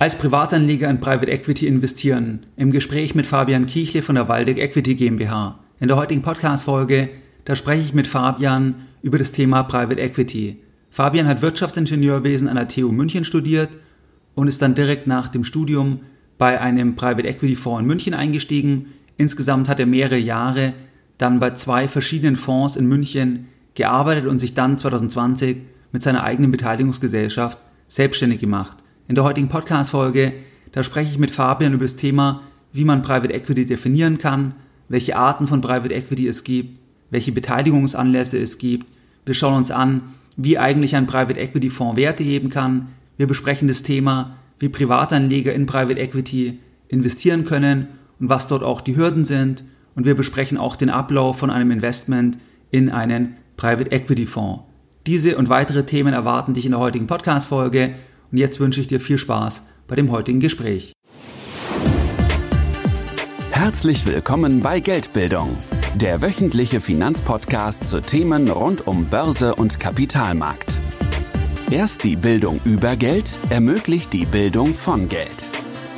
Als Privatanleger in Private Equity investieren. Im Gespräch mit Fabian Kiechle von der Waldeck Equity GmbH. In der heutigen Podcast-Folge, da spreche ich mit Fabian über das Thema Private Equity. Fabian hat Wirtschaftsingenieurwesen an der TU München studiert und ist dann direkt nach dem Studium bei einem Private Equity Fonds in München eingestiegen. Insgesamt hat er mehrere Jahre dann bei zwei verschiedenen Fonds in München gearbeitet und sich dann 2020 mit seiner eigenen Beteiligungsgesellschaft selbstständig gemacht. In der heutigen Podcast-Folge, da spreche ich mit Fabian über das Thema, wie man Private Equity definieren kann, welche Arten von Private Equity es gibt, welche Beteiligungsanlässe es gibt. Wir schauen uns an, wie eigentlich ein Private Equity Fonds Werte heben kann. Wir besprechen das Thema, wie Privatanleger in Private Equity investieren können und was dort auch die Hürden sind. Und wir besprechen auch den Ablauf von einem Investment in einen Private Equity Fonds. Diese und weitere Themen erwarten dich in der heutigen Podcast-Folge. Und jetzt wünsche ich dir viel Spaß bei dem heutigen Gespräch. Herzlich willkommen bei Geldbildung, der wöchentliche Finanzpodcast zu Themen rund um Börse und Kapitalmarkt. Erst die Bildung über Geld ermöglicht die Bildung von Geld.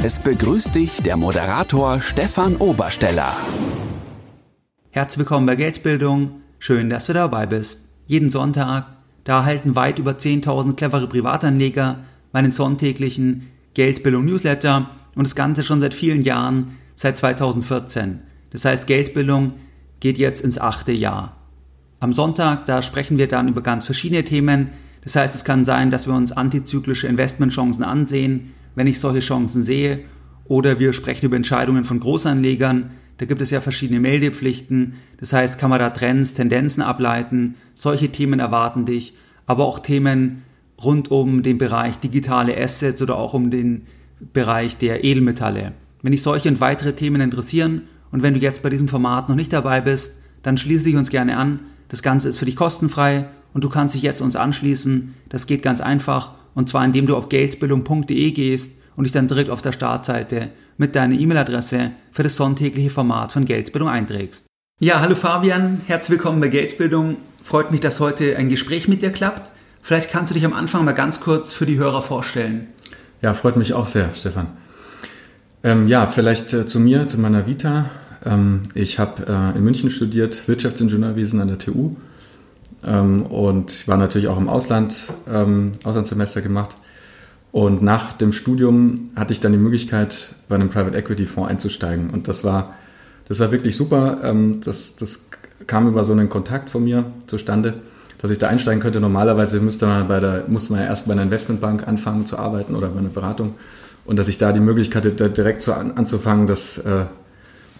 Es begrüßt dich der Moderator Stefan Obersteller. Herzlich willkommen bei Geldbildung. Schön, dass du dabei bist. Jeden Sonntag, da erhalten weit über 10.000 clevere Privatanleger meinen sonntäglichen Geldbildung Newsletter und das Ganze schon seit vielen Jahren, seit 2014. Das heißt, Geldbildung geht jetzt ins achte Jahr. Am Sonntag, da sprechen wir dann über ganz verschiedene Themen. Das heißt, es kann sein, dass wir uns antizyklische Investmentchancen ansehen, wenn ich solche Chancen sehe, oder wir sprechen über Entscheidungen von Großanlegern. Da gibt es ja verschiedene Meldepflichten. Das heißt, kann man da Trends, Tendenzen ableiten. Solche Themen erwarten dich. Aber auch Themen rund um den Bereich digitale Assets oder auch um den Bereich der Edelmetalle. Wenn dich solche und weitere Themen interessieren und wenn du jetzt bei diesem Format noch nicht dabei bist, dann schließe dich uns gerne an. Das Ganze ist für dich kostenfrei und du kannst dich jetzt uns anschließen. Das geht ganz einfach und zwar indem du auf geldbildung.de gehst und dich dann direkt auf der Startseite mit deiner E-Mail-Adresse für das sonntägliche Format von Geldbildung einträgst. Ja, hallo Fabian, herzlich willkommen bei Geldbildung. Freut mich, dass heute ein Gespräch mit dir klappt. Vielleicht kannst du dich am Anfang mal ganz kurz für die Hörer vorstellen. Ja, freut mich auch sehr, Stefan. Ähm, ja, vielleicht äh, zu mir, zu meiner Vita. Ähm, ich habe äh, in München studiert, Wirtschaftsingenieurwesen an der TU ähm, und war natürlich auch im Ausland, ähm, Auslandssemester gemacht. Und nach dem Studium hatte ich dann die Möglichkeit, bei einem Private Equity Fonds einzusteigen. Und das war, das war wirklich super. Ähm, das, das kam über so einen Kontakt von mir zustande dass ich da einsteigen könnte. Normalerweise müsste man, bei der, musste man ja erst bei einer Investmentbank anfangen zu arbeiten oder bei einer Beratung. Und dass ich da die Möglichkeit hatte, direkt zu, anzufangen, das, äh,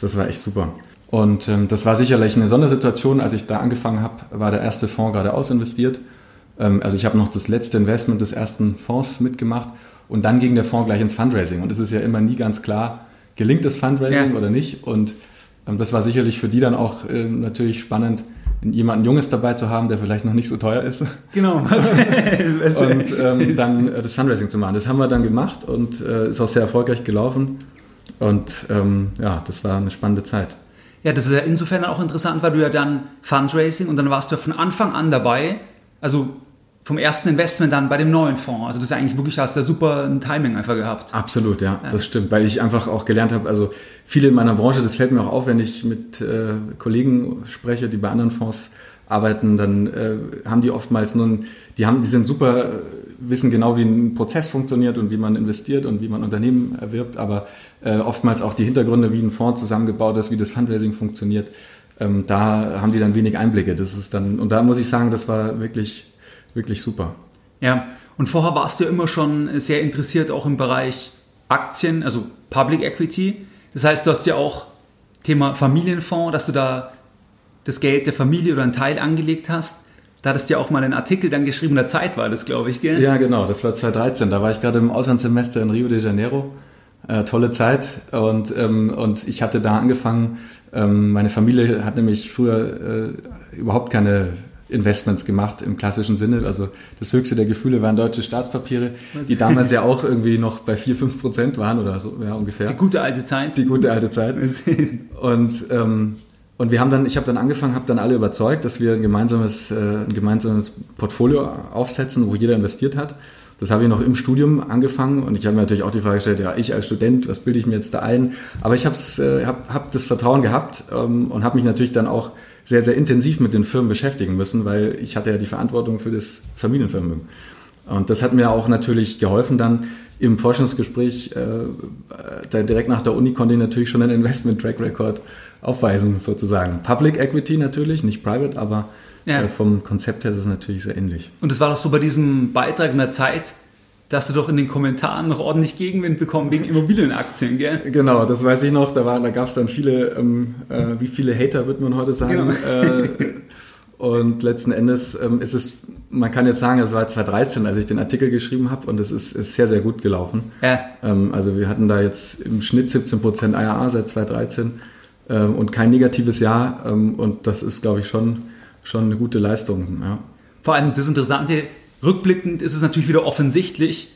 das war echt super. Und ähm, das war sicherlich eine Sondersituation. Als ich da angefangen habe, war der erste Fonds gerade ausinvestiert. Ähm, also ich habe noch das letzte Investment des ersten Fonds mitgemacht. Und dann ging der Fonds gleich ins Fundraising. Und es ist ja immer nie ganz klar, gelingt das Fundraising ja. oder nicht. Und ähm, das war sicherlich für die dann auch äh, natürlich spannend, jemanden Junges dabei zu haben, der vielleicht noch nicht so teuer ist. Genau. und ähm, dann äh, das Fundraising zu machen. Das haben wir dann gemacht und äh, ist auch sehr erfolgreich gelaufen. Und ähm, ja, das war eine spannende Zeit. Ja, das ist ja insofern auch interessant, weil du ja dann Fundraising und dann warst du ja von Anfang an dabei. Also vom ersten Investment dann bei dem neuen Fonds. Also das ist eigentlich wirklich, hast du super ein Timing einfach gehabt. Absolut, ja, ja, das stimmt, weil ich einfach auch gelernt habe, also viele in meiner Branche, das fällt mir auch auf, wenn ich mit äh, Kollegen spreche, die bei anderen Fonds arbeiten, dann äh, haben die oftmals nun, die haben, die sind super, äh, wissen genau, wie ein Prozess funktioniert und wie man investiert und wie man Unternehmen erwirbt, aber äh, oftmals auch die Hintergründe, wie ein Fonds zusammengebaut ist, wie das Fundraising funktioniert, ähm, da haben die dann wenig Einblicke. Das ist dann, und da muss ich sagen, das war wirklich wirklich super. Ja, und vorher warst du ja immer schon sehr interessiert auch im Bereich Aktien, also Public Equity. Das heißt, du hast ja auch Thema Familienfonds, dass du da das Geld der Familie oder einen Teil angelegt hast. Da hattest du ja auch mal einen Artikel dann geschrieben, in der Zeit war das, glaube ich, gell? Ja, genau, das war 2013. Da war ich gerade im Auslandssemester in Rio de Janeiro. Äh, tolle Zeit und, ähm, und ich hatte da angefangen. Ähm, meine Familie hat nämlich früher äh, überhaupt keine Investments gemacht im klassischen Sinne. Also das höchste der Gefühle waren deutsche Staatspapiere, die damals ja auch irgendwie noch bei 4, 5 Prozent waren oder so, ja, ungefähr. Die gute alte Zeit. Die gute alte Zeit. Und, ähm, und wir haben dann, ich habe dann angefangen, habe dann alle überzeugt, dass wir ein gemeinsames, äh, ein gemeinsames Portfolio aufsetzen, wo jeder investiert hat. Das habe ich noch im Studium angefangen und ich habe mir natürlich auch die Frage gestellt, ja, ich als Student, was bilde ich mir jetzt da ein? Aber ich habe äh, hab, hab das Vertrauen gehabt ähm, und habe mich natürlich dann auch sehr, sehr intensiv mit den Firmen beschäftigen müssen, weil ich hatte ja die Verantwortung für das Familienvermögen. Und das hat mir auch natürlich geholfen dann im Forschungsgespräch, äh, direkt nach der Uni konnte ich natürlich schon einen Investment-Track Record aufweisen, sozusagen. Public Equity natürlich, nicht private, aber ja. äh, vom Konzept her ist es natürlich sehr ähnlich. Und das war doch so bei diesem Beitrag in der Zeit, dass du doch in den Kommentaren noch ordentlich Gegenwind bekommen wegen Immobilienaktien, gell? Genau, das weiß ich noch. Da, da gab es dann viele, ähm, äh, wie viele Hater, würde man heute sagen. Genau. Äh, und letzten Endes ähm, ist es, man kann jetzt sagen, es war 2013, als ich den Artikel geschrieben habe und es ist, ist sehr, sehr gut gelaufen. Ja. Ähm, also wir hatten da jetzt im Schnitt 17% IAA seit 2013 ähm, und kein negatives Jahr ähm, und das ist, glaube ich, schon, schon eine gute Leistung. Ja. Vor allem das Interessante, Rückblickend ist es natürlich wieder offensichtlich,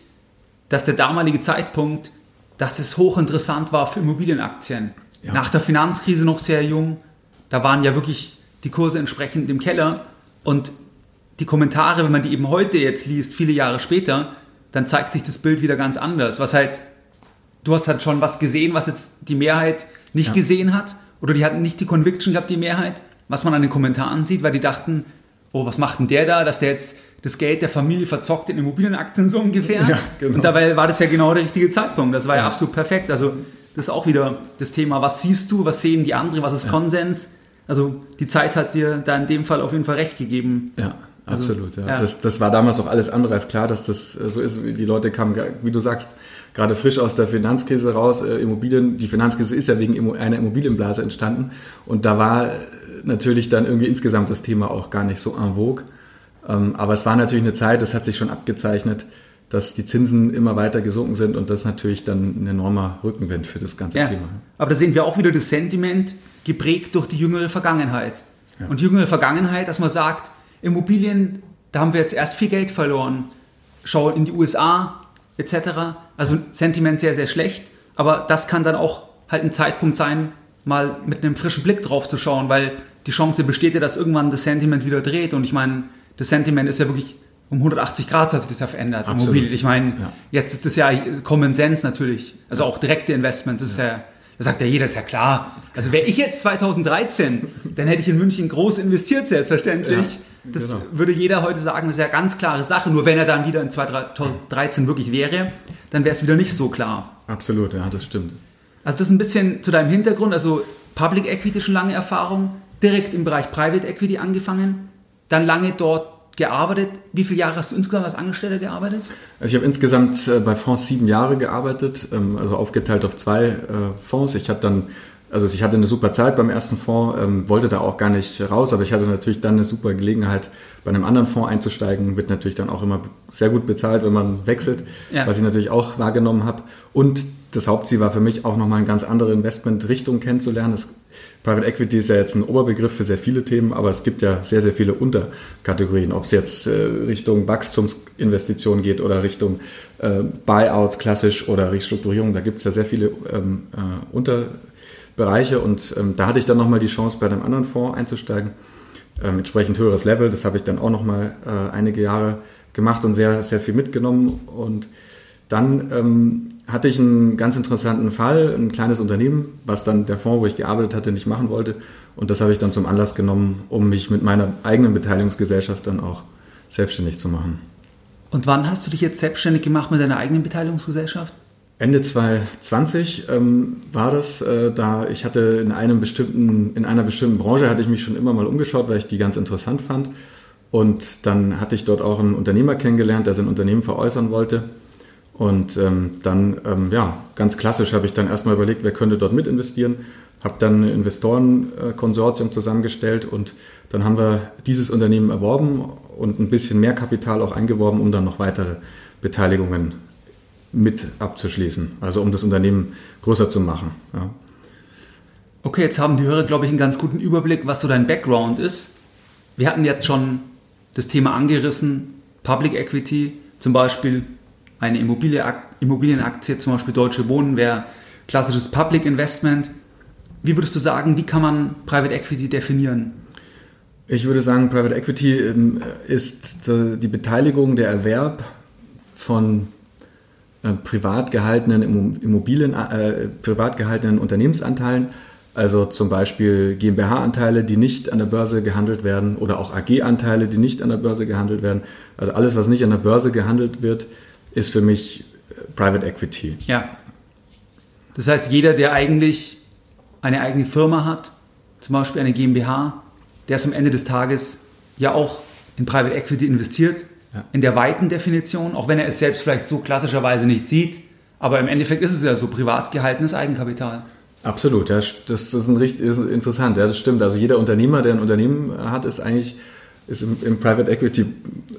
dass der damalige Zeitpunkt, dass das hochinteressant war für Immobilienaktien. Ja. Nach der Finanzkrise noch sehr jung, da waren ja wirklich die Kurse entsprechend im Keller und die Kommentare, wenn man die eben heute jetzt liest, viele Jahre später, dann zeigt sich das Bild wieder ganz anders. Was halt, du hast halt schon was gesehen, was jetzt die Mehrheit nicht ja. gesehen hat oder die hatten nicht die Conviction gehabt, die Mehrheit, was man an den Kommentaren sieht, weil die dachten, oh, was macht denn der da, dass der jetzt das Geld der Familie verzockt in Immobilienaktien so ungefähr. Ja, genau. Und dabei war das ja genau der richtige Zeitpunkt. Das war ja, ja absolut perfekt. Also das ist auch wieder das Thema, was siehst du, was sehen die anderen, was ist ja. Konsens. Also die Zeit hat dir da in dem Fall auf jeden Fall recht gegeben. Ja. Also, Absolut, ja. Das, das war damals auch alles andere als klar, dass das so ist. Die Leute kamen, wie du sagst, gerade frisch aus der Finanzkrise raus. Äh, Immobilien, die Finanzkrise ist ja wegen einer Immobilienblase entstanden. Und da war natürlich dann irgendwie insgesamt das Thema auch gar nicht so en vogue. Ähm, aber es war natürlich eine Zeit, das hat sich schon abgezeichnet, dass die Zinsen immer weiter gesunken sind und das natürlich dann ein enormer Rückenwind für das ganze ja. Thema. Aber da sehen wir auch wieder das Sentiment geprägt durch die jüngere Vergangenheit. Ja. Und die jüngere Vergangenheit, dass man sagt, Immobilien, da haben wir jetzt erst viel Geld verloren. Schau in die USA etc. Also Sentiment sehr, sehr schlecht. Aber das kann dann auch halt ein Zeitpunkt sein, mal mit einem frischen Blick drauf zu schauen, weil die Chance besteht ja, dass irgendwann das Sentiment wieder dreht. Und ich meine, das Sentiment ist ja wirklich um 180 Grad hat sich das ja verändert. Absolut. Immobil. Ich meine, ja. jetzt ist das ja Common Sense natürlich. Also auch direkte Investments ist ja. ja, da sagt ja jeder, ist ja klar. Also wäre ich jetzt 2013, dann hätte ich in München groß investiert, selbstverständlich. Ja, das genau. würde jeder heute sagen, das ist ja ganz klare Sache. Nur wenn er dann wieder in 2013 wirklich wäre, dann wäre es wieder nicht so klar. Absolut, ja, das stimmt. Also das ist ein bisschen zu deinem Hintergrund, also Public Equity schon lange Erfahrung, direkt im Bereich Private Equity angefangen dann lange dort gearbeitet. Wie viele Jahre hast du insgesamt als Angestellter gearbeitet? Also ich habe insgesamt äh, bei Fonds sieben Jahre gearbeitet, ähm, also aufgeteilt auf zwei äh, Fonds. Ich hatte dann, also ich hatte eine super Zeit beim ersten Fonds, ähm, wollte da auch gar nicht raus, aber ich hatte natürlich dann eine super Gelegenheit, bei einem anderen Fonds einzusteigen. Wird natürlich dann auch immer sehr gut bezahlt, wenn man wechselt, ja. was ich natürlich auch wahrgenommen habe. Und das Hauptziel war für mich auch nochmal eine ganz andere Investmentrichtung kennenzulernen. Es Private Equity ist ja jetzt ein Oberbegriff für sehr viele Themen, aber es gibt ja sehr, sehr viele Unterkategorien, ob es jetzt äh, Richtung Wachstumsinvestitionen geht oder Richtung äh, Buyouts klassisch oder Restrukturierung. Da gibt es ja sehr viele ähm, äh, Unterbereiche und ähm, da hatte ich dann nochmal die Chance, bei einem anderen Fonds einzusteigen. Ähm, entsprechend höheres Level, das habe ich dann auch nochmal äh, einige Jahre gemacht und sehr, sehr viel mitgenommen und dann ähm, hatte ich einen ganz interessanten Fall, ein kleines Unternehmen, was dann der Fonds, wo ich gearbeitet hatte, nicht machen wollte. Und das habe ich dann zum Anlass genommen, um mich mit meiner eigenen Beteiligungsgesellschaft dann auch selbstständig zu machen. Und wann hast du dich jetzt selbstständig gemacht mit deiner eigenen Beteiligungsgesellschaft? Ende 2020 ähm, war das, äh, da ich hatte in einem bestimmten, in einer bestimmten Branche hatte ich mich schon immer mal umgeschaut, weil ich die ganz interessant fand. Und dann hatte ich dort auch einen Unternehmer kennengelernt, der sein Unternehmen veräußern wollte. Und ähm, dann, ähm, ja, ganz klassisch habe ich dann erstmal überlegt, wer könnte dort mit investieren. Habe dann ein Investorenkonsortium zusammengestellt und dann haben wir dieses Unternehmen erworben und ein bisschen mehr Kapital auch eingeworben, um dann noch weitere Beteiligungen mit abzuschließen. Also um das Unternehmen größer zu machen. Ja. Okay, jetzt haben die Hörer, glaube ich, einen ganz guten Überblick, was so dein Background ist. Wir hatten jetzt schon das Thema angerissen, Public Equity, zum Beispiel eine Immobilie, Immobilienaktie, zum Beispiel Deutsche Wohnen, wäre klassisches Public Investment. Wie würdest du sagen, wie kann man Private Equity definieren? Ich würde sagen, Private Equity ähm, ist die Beteiligung, der Erwerb von äh, privat gehaltenen Immobilien, äh, privat gehaltenen Unternehmensanteilen, also zum Beispiel GmbH-Anteile, die nicht an der Börse gehandelt werden oder auch AG-Anteile, die nicht an der Börse gehandelt werden. Also alles, was nicht an der Börse gehandelt wird, ist für mich äh, Private Equity. Ja. Das heißt, jeder, der eigentlich eine eigene Firma hat, zum Beispiel eine GmbH, der ist am Ende des Tages ja auch in Private Equity investiert, ja. in der weiten Definition, auch wenn er es selbst vielleicht so klassischerweise nicht sieht. Aber im Endeffekt ist es ja so privat gehaltenes Eigenkapital. Absolut, ja, das ist, ein richtig, ist interessant, ja, das stimmt. Also jeder Unternehmer, der ein Unternehmen hat, ist eigentlich ist im, im Private Equity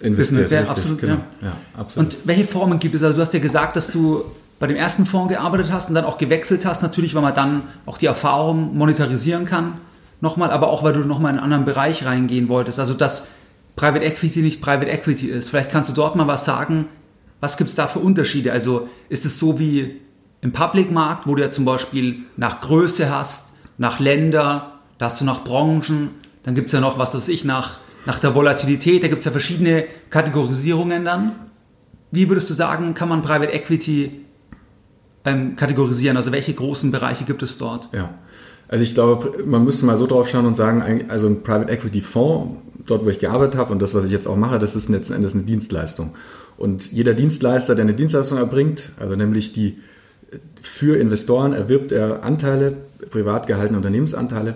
investiert. Business, ja, absolut, genau. ja. ja. absolut. Und welche Formen gibt es? Also du hast ja gesagt, dass du bei dem ersten Fonds gearbeitet hast und dann auch gewechselt hast, natürlich, weil man dann auch die Erfahrung monetarisieren kann, nochmal, aber auch weil du nochmal in einen anderen Bereich reingehen wolltest. Also dass Private Equity nicht Private Equity ist. Vielleicht kannst du dort mal was sagen. Was gibt es da für Unterschiede? Also ist es so wie im Public-Markt, wo du ja zum Beispiel nach Größe hast, nach Länder, da hast du nach Branchen, dann gibt es ja noch, was weiß ich, nach, nach der Volatilität, da gibt es ja verschiedene Kategorisierungen dann. Wie würdest du sagen, kann man Private Equity ähm, kategorisieren? Also welche großen Bereiche gibt es dort? Ja, also ich glaube, man müsste mal so drauf schauen und sagen, also ein Private Equity Fonds, dort wo ich gearbeitet habe und das, was ich jetzt auch mache, das ist letzten Endes eine Dienstleistung. Und jeder Dienstleister, der eine Dienstleistung erbringt, also nämlich die für Investoren erwirbt er Anteile, privat gehaltene Unternehmensanteile.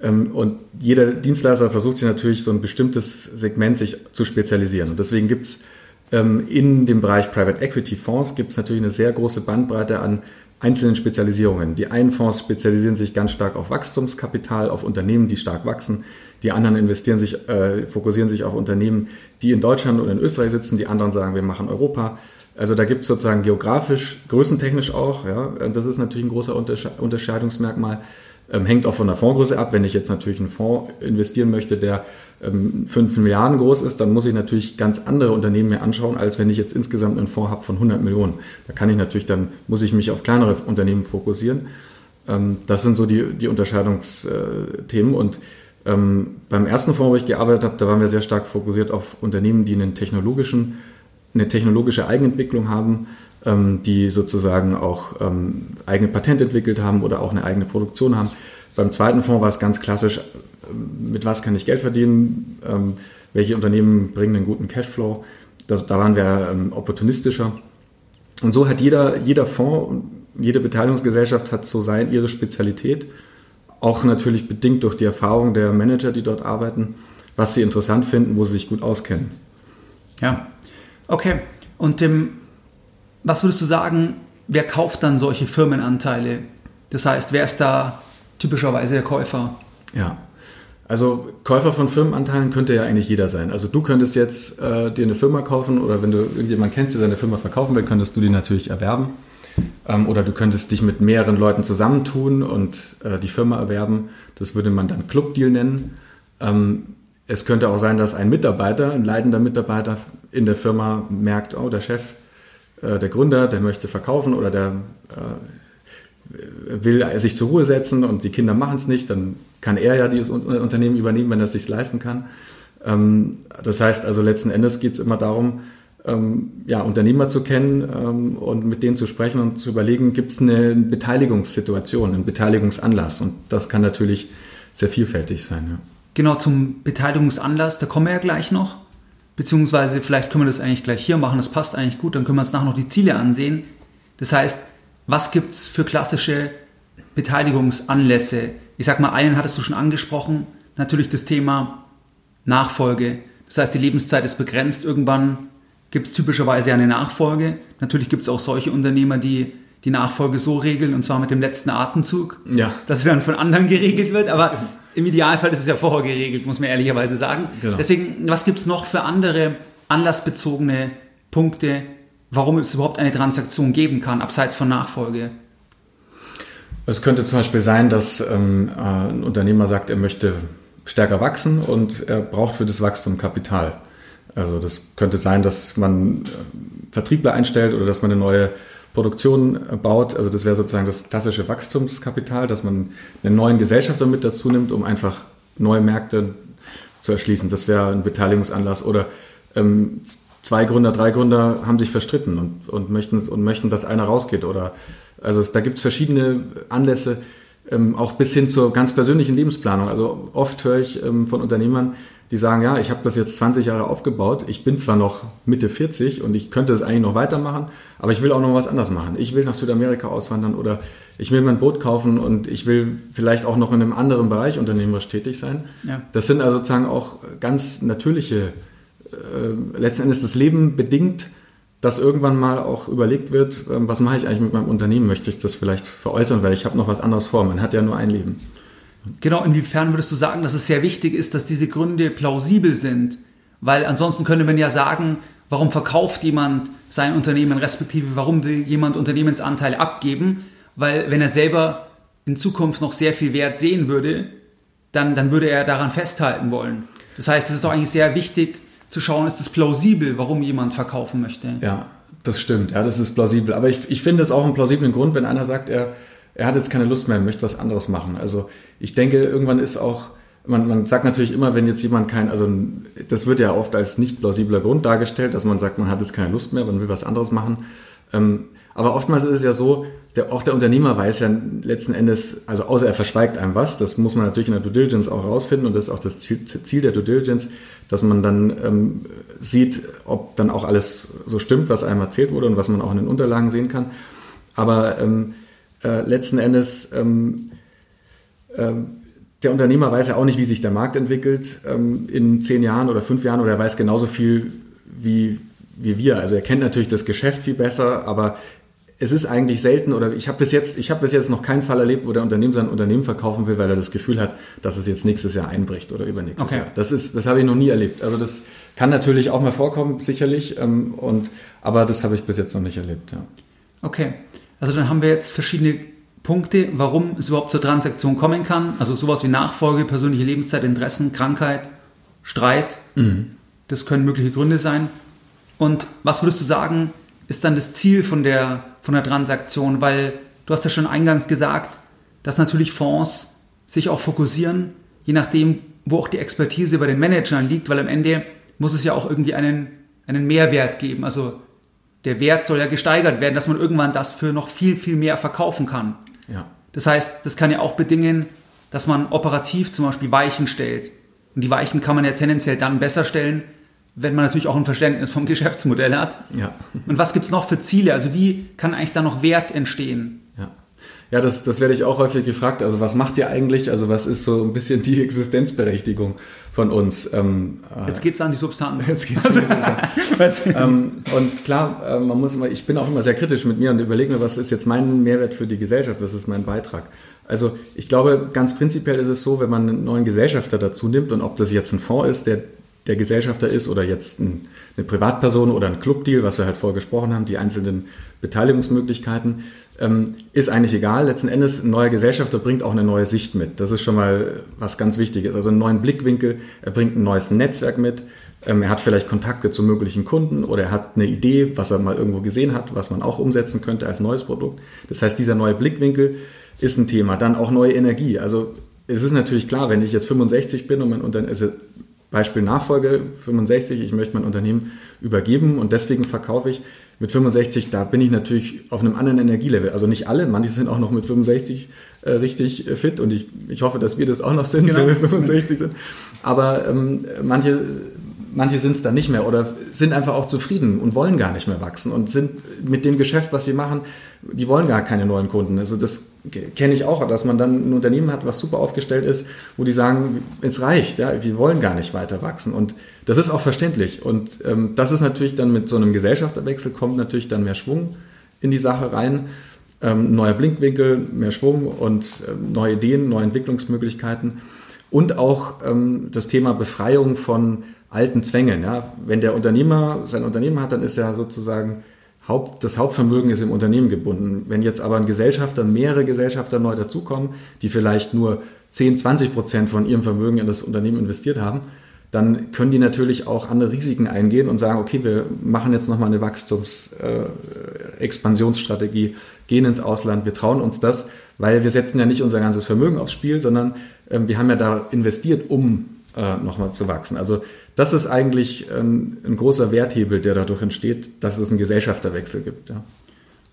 Ähm, und jeder Dienstleister versucht sich natürlich so ein bestimmtes Segment sich zu spezialisieren. Und deswegen gibt es ähm, in dem Bereich Private Equity Fonds gibt es natürlich eine sehr große Bandbreite an einzelnen Spezialisierungen. Die einen Fonds spezialisieren sich ganz stark auf Wachstumskapital, auf Unternehmen, die stark wachsen. Die anderen investieren sich, äh, fokussieren sich auf Unternehmen, die in Deutschland oder in Österreich sitzen. Die anderen sagen, wir machen Europa. Also da gibt es sozusagen geografisch, größentechnisch auch, ja, das ist natürlich ein großer Unterscheidungsmerkmal. Ähm, hängt auch von der Fondsgröße ab. Wenn ich jetzt natürlich einen Fonds investieren möchte, der ähm, 5 Milliarden groß ist, dann muss ich natürlich ganz andere Unternehmen mir anschauen, als wenn ich jetzt insgesamt einen Fonds habe von 100 Millionen. Da kann ich natürlich, dann muss ich mich auf kleinere Unternehmen fokussieren. Ähm, das sind so die, die Unterscheidungsthemen. Und ähm, beim ersten Fonds, wo ich gearbeitet habe, da waren wir sehr stark fokussiert auf Unternehmen, die einen technologischen eine technologische Eigenentwicklung haben, ähm, die sozusagen auch ähm, eigene Patente entwickelt haben oder auch eine eigene Produktion haben. Beim zweiten Fonds war es ganz klassisch, ähm, mit was kann ich Geld verdienen, ähm, welche Unternehmen bringen einen guten Cashflow. Das, da waren wir ähm, opportunistischer. Und so hat jeder, jeder Fonds, jede Beteiligungsgesellschaft hat so sein, ihre Spezialität, auch natürlich bedingt durch die Erfahrung der Manager, die dort arbeiten, was sie interessant finden, wo sie sich gut auskennen. Ja, Okay. Und ähm, was würdest du sagen, wer kauft dann solche Firmenanteile? Das heißt, wer ist da typischerweise der Käufer? Ja. Also Käufer von Firmenanteilen könnte ja eigentlich jeder sein. Also du könntest jetzt äh, dir eine Firma kaufen oder wenn du irgendjemand kennst, der seine Firma verkaufen will, könntest du die natürlich erwerben. Ähm, oder du könntest dich mit mehreren Leuten zusammentun und äh, die Firma erwerben. Das würde man dann Clubdeal nennen. Ähm, es könnte auch sein, dass ein Mitarbeiter, ein leitender Mitarbeiter in der Firma merkt, oh, der Chef, äh, der Gründer, der möchte verkaufen oder der äh, will sich zur Ruhe setzen und die Kinder machen es nicht, dann kann er ja dieses Unternehmen übernehmen, wenn er es sich leisten kann. Ähm, das heißt also letzten Endes geht es immer darum, ähm, ja, Unternehmer zu kennen ähm, und mit denen zu sprechen und zu überlegen, gibt es eine Beteiligungssituation, einen Beteiligungsanlass und das kann natürlich sehr vielfältig sein. Ja. Genau, zum Beteiligungsanlass, da kommen wir ja gleich noch. Beziehungsweise vielleicht können wir das eigentlich gleich hier machen, das passt eigentlich gut, dann können wir uns nachher noch die Ziele ansehen. Das heißt, was gibt es für klassische Beteiligungsanlässe? Ich sag mal, einen hattest du schon angesprochen, natürlich das Thema Nachfolge. Das heißt, die Lebenszeit ist begrenzt. Irgendwann gibt es typischerweise eine Nachfolge. Natürlich gibt es auch solche Unternehmer, die die Nachfolge so regeln, und zwar mit dem letzten Atemzug, ja. dass sie dann von anderen geregelt wird. Aber im Idealfall ist es ja vorher geregelt, muss man ehrlicherweise sagen. Genau. Deswegen, was gibt es noch für andere anlassbezogene Punkte, warum es überhaupt eine Transaktion geben kann, abseits von Nachfolge? Es könnte zum Beispiel sein, dass ähm, ein Unternehmer sagt, er möchte stärker wachsen und er braucht für das Wachstum Kapital. Also das könnte sein, dass man äh, Vertriebler einstellt oder dass man eine neue Produktion baut. Also das wäre sozusagen das klassische Wachstumskapital, dass man einen neuen Gesellschafter mit dazu nimmt, um einfach neue Märkte zu erschließen. Das wäre ein Beteiligungsanlass. Oder ähm, zwei Gründer, drei Gründer haben sich verstritten und, und, möchten, und möchten, dass einer rausgeht. Oder also es, da gibt es verschiedene Anlässe, ähm, auch bis hin zur ganz persönlichen Lebensplanung. Also oft höre ich ähm, von Unternehmern, die sagen, ja, ich habe das jetzt 20 Jahre aufgebaut, ich bin zwar noch Mitte 40 und ich könnte es eigentlich noch weitermachen, aber ich will auch noch was anderes machen. Ich will nach Südamerika auswandern oder ich will mir ein Boot kaufen und ich will vielleicht auch noch in einem anderen Bereich unternehmerisch tätig sein. Ja. Das sind also sozusagen auch ganz natürliche, äh, letzten Endes das Leben bedingt, dass irgendwann mal auch überlegt wird, äh, was mache ich eigentlich mit meinem Unternehmen? Möchte ich das vielleicht veräußern, weil ich habe noch was anderes vor. Man hat ja nur ein Leben. Genau, inwiefern würdest du sagen, dass es sehr wichtig ist, dass diese Gründe plausibel sind? Weil ansonsten könnte man ja sagen, warum verkauft jemand sein Unternehmen, respektive warum will jemand Unternehmensanteile abgeben? Weil wenn er selber in Zukunft noch sehr viel Wert sehen würde, dann, dann würde er daran festhalten wollen. Das heißt, es ist doch eigentlich sehr wichtig zu schauen, ist es plausibel, warum jemand verkaufen möchte. Ja, das stimmt, ja, das ist plausibel. Aber ich, ich finde es auch einen plausiblen Grund, wenn einer sagt, er er hat jetzt keine Lust mehr, möchte was anderes machen. Also ich denke, irgendwann ist auch, man, man sagt natürlich immer, wenn jetzt jemand kein, also das wird ja oft als nicht plausibler Grund dargestellt, dass man sagt, man hat jetzt keine Lust mehr, man will was anderes machen. Ähm, aber oftmals ist es ja so, der, auch der Unternehmer weiß ja letzten Endes, also außer er verschweigt einem was, das muss man natürlich in der Due Diligence auch rausfinden und das ist auch das Ziel, Ziel der Due Diligence, dass man dann ähm, sieht, ob dann auch alles so stimmt, was einem erzählt wurde und was man auch in den Unterlagen sehen kann. Aber ähm, äh, letzten Endes ähm, ähm, der Unternehmer weiß ja auch nicht, wie sich der Markt entwickelt ähm, in zehn Jahren oder fünf Jahren oder er weiß genauso viel wie, wie wir. Also er kennt natürlich das Geschäft viel besser, aber es ist eigentlich selten oder ich habe bis jetzt, ich habe bis jetzt noch keinen Fall erlebt, wo der Unternehmen sein Unternehmen verkaufen will, weil er das Gefühl hat, dass es jetzt nächstes Jahr einbricht oder übernächstes okay. Jahr. Das ist, das habe ich noch nie erlebt. Also das kann natürlich auch mal vorkommen, sicherlich, ähm, und aber das habe ich bis jetzt noch nicht erlebt. Ja. Okay. Also dann haben wir jetzt verschiedene Punkte, warum es überhaupt zur Transaktion kommen kann. Also sowas wie Nachfolge, persönliche Lebenszeit, Interessen, Krankheit, Streit. Mhm. Das können mögliche Gründe sein. Und was würdest du sagen, ist dann das Ziel von der, von der Transaktion? Weil du hast ja schon eingangs gesagt, dass natürlich Fonds sich auch fokussieren, je nachdem, wo auch die Expertise bei den Managern liegt, weil am Ende muss es ja auch irgendwie einen, einen Mehrwert geben. Also der Wert soll ja gesteigert werden, dass man irgendwann das für noch viel, viel mehr verkaufen kann. Ja. Das heißt, das kann ja auch bedingen, dass man operativ zum Beispiel Weichen stellt. Und die Weichen kann man ja tendenziell dann besser stellen, wenn man natürlich auch ein Verständnis vom Geschäftsmodell hat. Ja. Und was gibt es noch für Ziele? Also wie kann eigentlich da noch Wert entstehen? Ja. Das, das werde ich auch häufig gefragt. Also was macht ihr eigentlich? Also was ist so ein bisschen die Existenzberechtigung von uns? Ähm, äh, jetzt geht es an die Substanz. Jetzt geht's an die Substanz. ähm, und klar, äh, man muss immer, ich bin auch immer sehr kritisch mit mir und überlege mir, was ist jetzt mein Mehrwert für die Gesellschaft? Was ist mein Beitrag? Also ich glaube, ganz prinzipiell ist es so, wenn man einen neuen Gesellschafter dazu nimmt und ob das jetzt ein Fonds ist, der der Gesellschafter ist oder jetzt ein, eine Privatperson oder ein Clubdeal, was wir halt vorher gesprochen haben, die einzelnen Beteiligungsmöglichkeiten, ähm, ist eigentlich egal. Letzten Endes, ein neuer Gesellschafter bringt auch eine neue Sicht mit. Das ist schon mal was ganz Wichtiges. Also einen neuen Blickwinkel, er bringt ein neues Netzwerk mit, ähm, er hat vielleicht Kontakte zu möglichen Kunden oder er hat eine Idee, was er mal irgendwo gesehen hat, was man auch umsetzen könnte als neues Produkt. Das heißt, dieser neue Blickwinkel ist ein Thema. Dann auch neue Energie. Also es ist natürlich klar, wenn ich jetzt 65 bin und mein Unternehmen, also Beispiel Nachfolge 65, ich möchte mein Unternehmen übergeben und deswegen verkaufe ich. Mit 65, da bin ich natürlich auf einem anderen Energielevel. Also nicht alle, manche sind auch noch mit 65 äh, richtig äh, fit und ich, ich hoffe, dass wir das auch noch sind, genau. wenn wir 65 sind. Aber ähm, manche manche sind es dann nicht mehr oder sind einfach auch zufrieden und wollen gar nicht mehr wachsen und sind mit dem Geschäft, was sie machen, die wollen gar keine neuen Kunden. Also das kenne ich auch, dass man dann ein Unternehmen hat, was super aufgestellt ist, wo die sagen, es reicht, ja, wir wollen gar nicht weiter wachsen. Und das ist auch verständlich. Und ähm, das ist natürlich dann mit so einem Gesellschafterwechsel kommt natürlich dann mehr Schwung in die Sache rein. Ähm, neuer Blinkwinkel, mehr Schwung und äh, neue Ideen, neue Entwicklungsmöglichkeiten. Und auch ähm, das Thema Befreiung von alten Zwängen. Ja. Wenn der Unternehmer sein Unternehmen hat, dann ist er sozusagen Haupt, das Hauptvermögen ist im Unternehmen gebunden. Wenn jetzt aber ein Gesellschafter, mehrere Gesellschafter neu dazukommen, die vielleicht nur 10, 20 Prozent von ihrem Vermögen in das Unternehmen investiert haben, dann können die natürlich auch andere Risiken eingehen und sagen, okay, wir machen jetzt nochmal eine Wachstumsexpansionsstrategie, äh, gehen ins Ausland, wir trauen uns das, weil wir setzen ja nicht unser ganzes Vermögen aufs Spiel, sondern äh, wir haben ja da investiert, um äh, nochmal zu wachsen. Also das ist eigentlich ein, ein, großer Werthebel, der dadurch entsteht, dass es einen Gesellschafterwechsel gibt. Ja.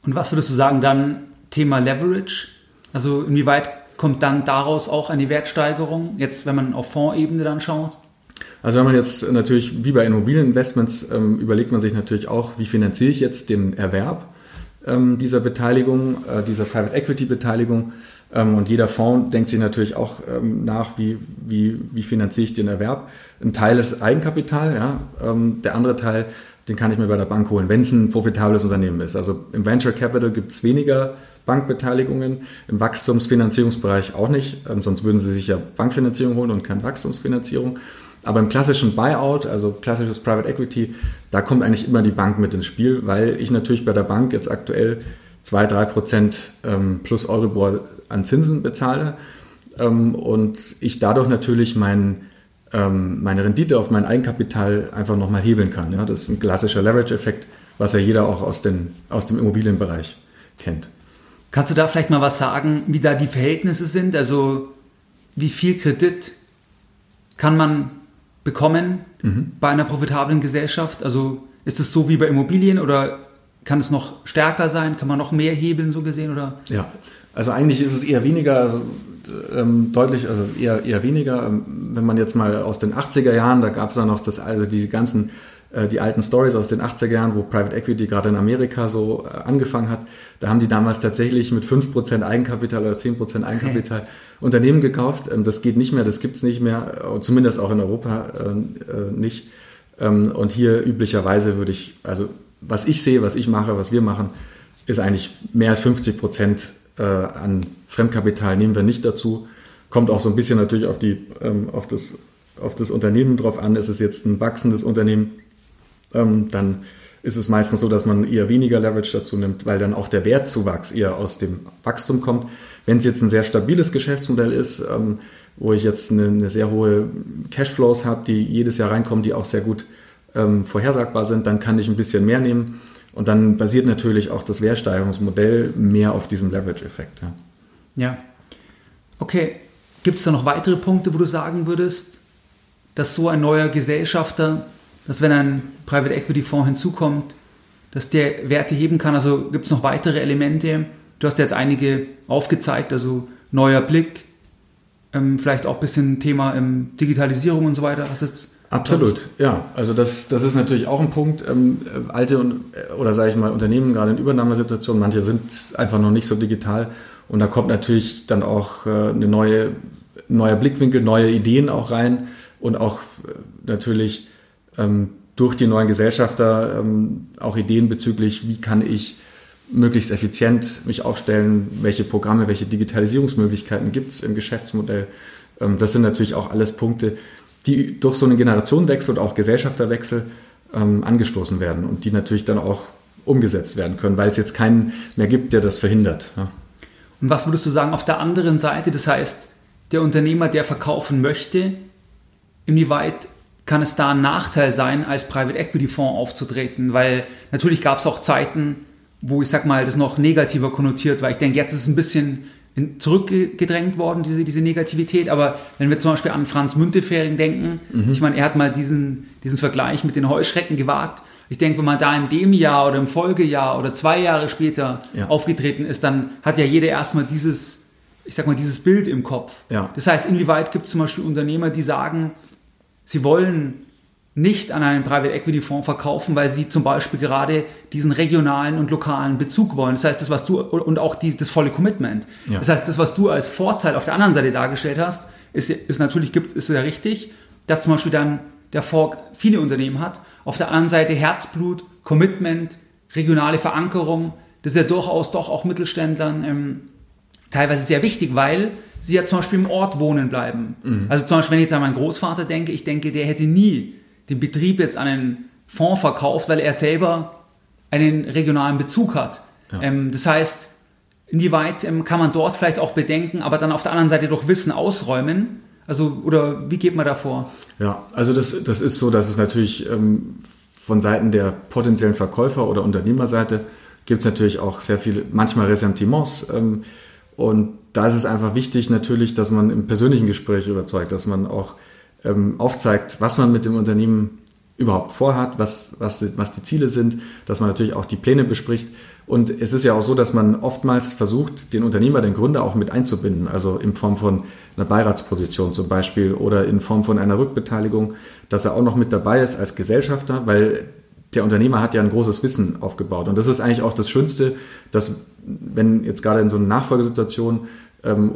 Und was würdest du sagen dann Thema Leverage? Also inwieweit kommt dann daraus auch eine Wertsteigerung, jetzt wenn man auf Fondsebene dann schaut? Also wenn man jetzt natürlich, wie bei Immobilieninvestments, ähm, überlegt man sich natürlich auch, wie finanziere ich jetzt den Erwerb ähm, dieser Beteiligung, äh, dieser Private Equity Beteiligung. Ähm, und jeder Fonds denkt sich natürlich auch ähm, nach, wie, wie, wie finanziere ich den Erwerb. Ein Teil ist Eigenkapital, ja. Ähm, der andere Teil, den kann ich mir bei der Bank holen, wenn es ein profitables Unternehmen ist. Also im Venture Capital gibt es weniger Bankbeteiligungen, im Wachstumsfinanzierungsbereich auch nicht, sonst würden sie sich ja Bankfinanzierung holen und keine Wachstumsfinanzierung. Aber im klassischen Buyout, also klassisches Private Equity, da kommt eigentlich immer die Bank mit ins Spiel, weil ich natürlich bei der Bank jetzt aktuell 2, 3 Prozent ähm, plus Euribor an Zinsen bezahle ähm, und ich dadurch natürlich mein, ähm, meine Rendite auf mein Eigenkapital einfach nochmal hebeln kann. Ja? Das ist ein klassischer Leverage-Effekt, was ja jeder auch aus, den, aus dem Immobilienbereich kennt. Kannst du da vielleicht mal was sagen, wie da die Verhältnisse sind? Also wie viel Kredit kann man bekommen mhm. bei einer profitablen Gesellschaft? Also ist es so wie bei Immobilien oder kann es noch stärker sein? Kann man noch mehr hebeln, so gesehen? Oder? Ja, also eigentlich ist es eher weniger, also ähm, deutlich, also eher, eher weniger. Ähm, wenn man jetzt mal aus den 80er Jahren, da gab es ja noch das, also diese ganzen, äh, die alten Stories aus den 80er Jahren, wo Private Equity gerade in Amerika so äh, angefangen hat, da haben die damals tatsächlich mit 5% Eigenkapital oder 10% Eigenkapital okay. Unternehmen gekauft. Ähm, das geht nicht mehr, das gibt es nicht mehr, äh, zumindest auch in Europa äh, äh, nicht. Ähm, und hier üblicherweise würde ich, also was ich sehe, was ich mache, was wir machen, ist eigentlich mehr als 50 Prozent äh, an Fremdkapital nehmen wir nicht dazu. Kommt auch so ein bisschen natürlich auf, die, ähm, auf, das, auf das Unternehmen drauf an. Ist es jetzt ein wachsendes Unternehmen, ähm, dann ist es meistens so, dass man eher weniger Leverage dazu nimmt, weil dann auch der Wertzuwachs eher aus dem Wachstum kommt. Wenn es jetzt ein sehr stabiles Geschäftsmodell ist, ähm, wo ich jetzt eine, eine sehr hohe Cashflows habe, die jedes Jahr reinkommen, die auch sehr gut ähm, vorhersagbar sind, dann kann ich ein bisschen mehr nehmen. Und dann basiert natürlich auch das Wertsteigerungsmodell mehr auf diesem Leverage-Effekt. Ja. ja. Okay. Gibt es da noch weitere Punkte, wo du sagen würdest, dass so ein neuer Gesellschafter, dass wenn ein Private Equity Fonds hinzukommt, dass der Werte heben kann? Also gibt es noch weitere Elemente? Du hast jetzt einige aufgezeigt, also neuer Blick, ähm, vielleicht auch ein bisschen Thema ähm, Digitalisierung und so weiter. Hast jetzt Absolut, ja. Also das, das ist natürlich auch ein Punkt. Ähm, alte und, oder sage ich mal Unternehmen gerade in Übernahmesituationen, manche sind einfach noch nicht so digital und da kommt natürlich dann auch äh, eine neue neuer Blickwinkel, neue Ideen auch rein und auch äh, natürlich ähm, durch die neuen Gesellschafter ähm, auch Ideen bezüglich, wie kann ich möglichst effizient mich aufstellen, welche Programme, welche Digitalisierungsmöglichkeiten gibt es im Geschäftsmodell. Ähm, das sind natürlich auch alles Punkte, die durch so einen Generationenwechsel und auch Gesellschafterwechsel ähm, angestoßen werden und die natürlich dann auch umgesetzt werden können, weil es jetzt keinen mehr gibt, der das verhindert. Ja. Und was würdest du sagen auf der anderen Seite? Das heißt, der Unternehmer, der verkaufen möchte, inwieweit kann es da ein Nachteil sein, als Private Equity Fonds aufzutreten? Weil natürlich gab es auch Zeiten, wo ich sag mal, das noch negativer konnotiert war. Ich denke, jetzt ist es ein bisschen zurückgedrängt worden, diese, diese Negativität. Aber wenn wir zum Beispiel an Franz Müntefering denken, mhm. ich meine, er hat mal diesen, diesen Vergleich mit den Heuschrecken gewagt. Ich denke, wenn man da in dem Jahr oder im Folgejahr oder zwei Jahre später ja. aufgetreten ist, dann hat ja jeder erstmal dieses, ich sag mal, dieses Bild im Kopf. Ja. Das heißt, inwieweit gibt es zum Beispiel Unternehmer, die sagen, sie wollen nicht an einen Private Equity Fonds verkaufen, weil sie zum Beispiel gerade diesen regionalen und lokalen Bezug wollen. Das heißt, das, was du, und auch die, das volle Commitment. Ja. Das heißt, das, was du als Vorteil auf der anderen Seite dargestellt hast, ist, ist natürlich, gibt, ist ja richtig, dass zum Beispiel dann der Fonds viele Unternehmen hat. Auf der anderen Seite Herzblut, Commitment, regionale Verankerung. Das ist ja durchaus doch auch Mittelständlern ähm, teilweise sehr wichtig, weil sie ja zum Beispiel im Ort wohnen bleiben. Mhm. Also zum Beispiel, wenn ich jetzt an meinen Großvater denke, ich denke, der hätte nie den Betrieb jetzt an einen Fonds verkauft, weil er selber einen regionalen Bezug hat. Ja. Ähm, das heißt, inwieweit ähm, kann man dort vielleicht auch bedenken, aber dann auf der anderen Seite doch Wissen ausräumen? Also, oder wie geht man da vor? Ja, also das, das ist so, dass es natürlich ähm, von Seiten der potenziellen Verkäufer oder Unternehmerseite gibt es natürlich auch sehr viele, manchmal Ressentiments. Ähm, und da ist es einfach wichtig natürlich, dass man im persönlichen Gespräch überzeugt, dass man auch ähm, aufzeigt, was man mit dem Unternehmen überhaupt vorhat, was, was, was die Ziele sind, dass man natürlich auch die Pläne bespricht. Und es ist ja auch so, dass man oftmals versucht, den Unternehmer, den Gründer auch mit einzubinden, also in Form von einer Beiratsposition zum Beispiel oder in Form von einer Rückbeteiligung, dass er auch noch mit dabei ist als Gesellschafter, weil der Unternehmer hat ja ein großes Wissen aufgebaut. Und das ist eigentlich auch das Schönste, dass wenn jetzt gerade in so einer Nachfolgesituation ähm,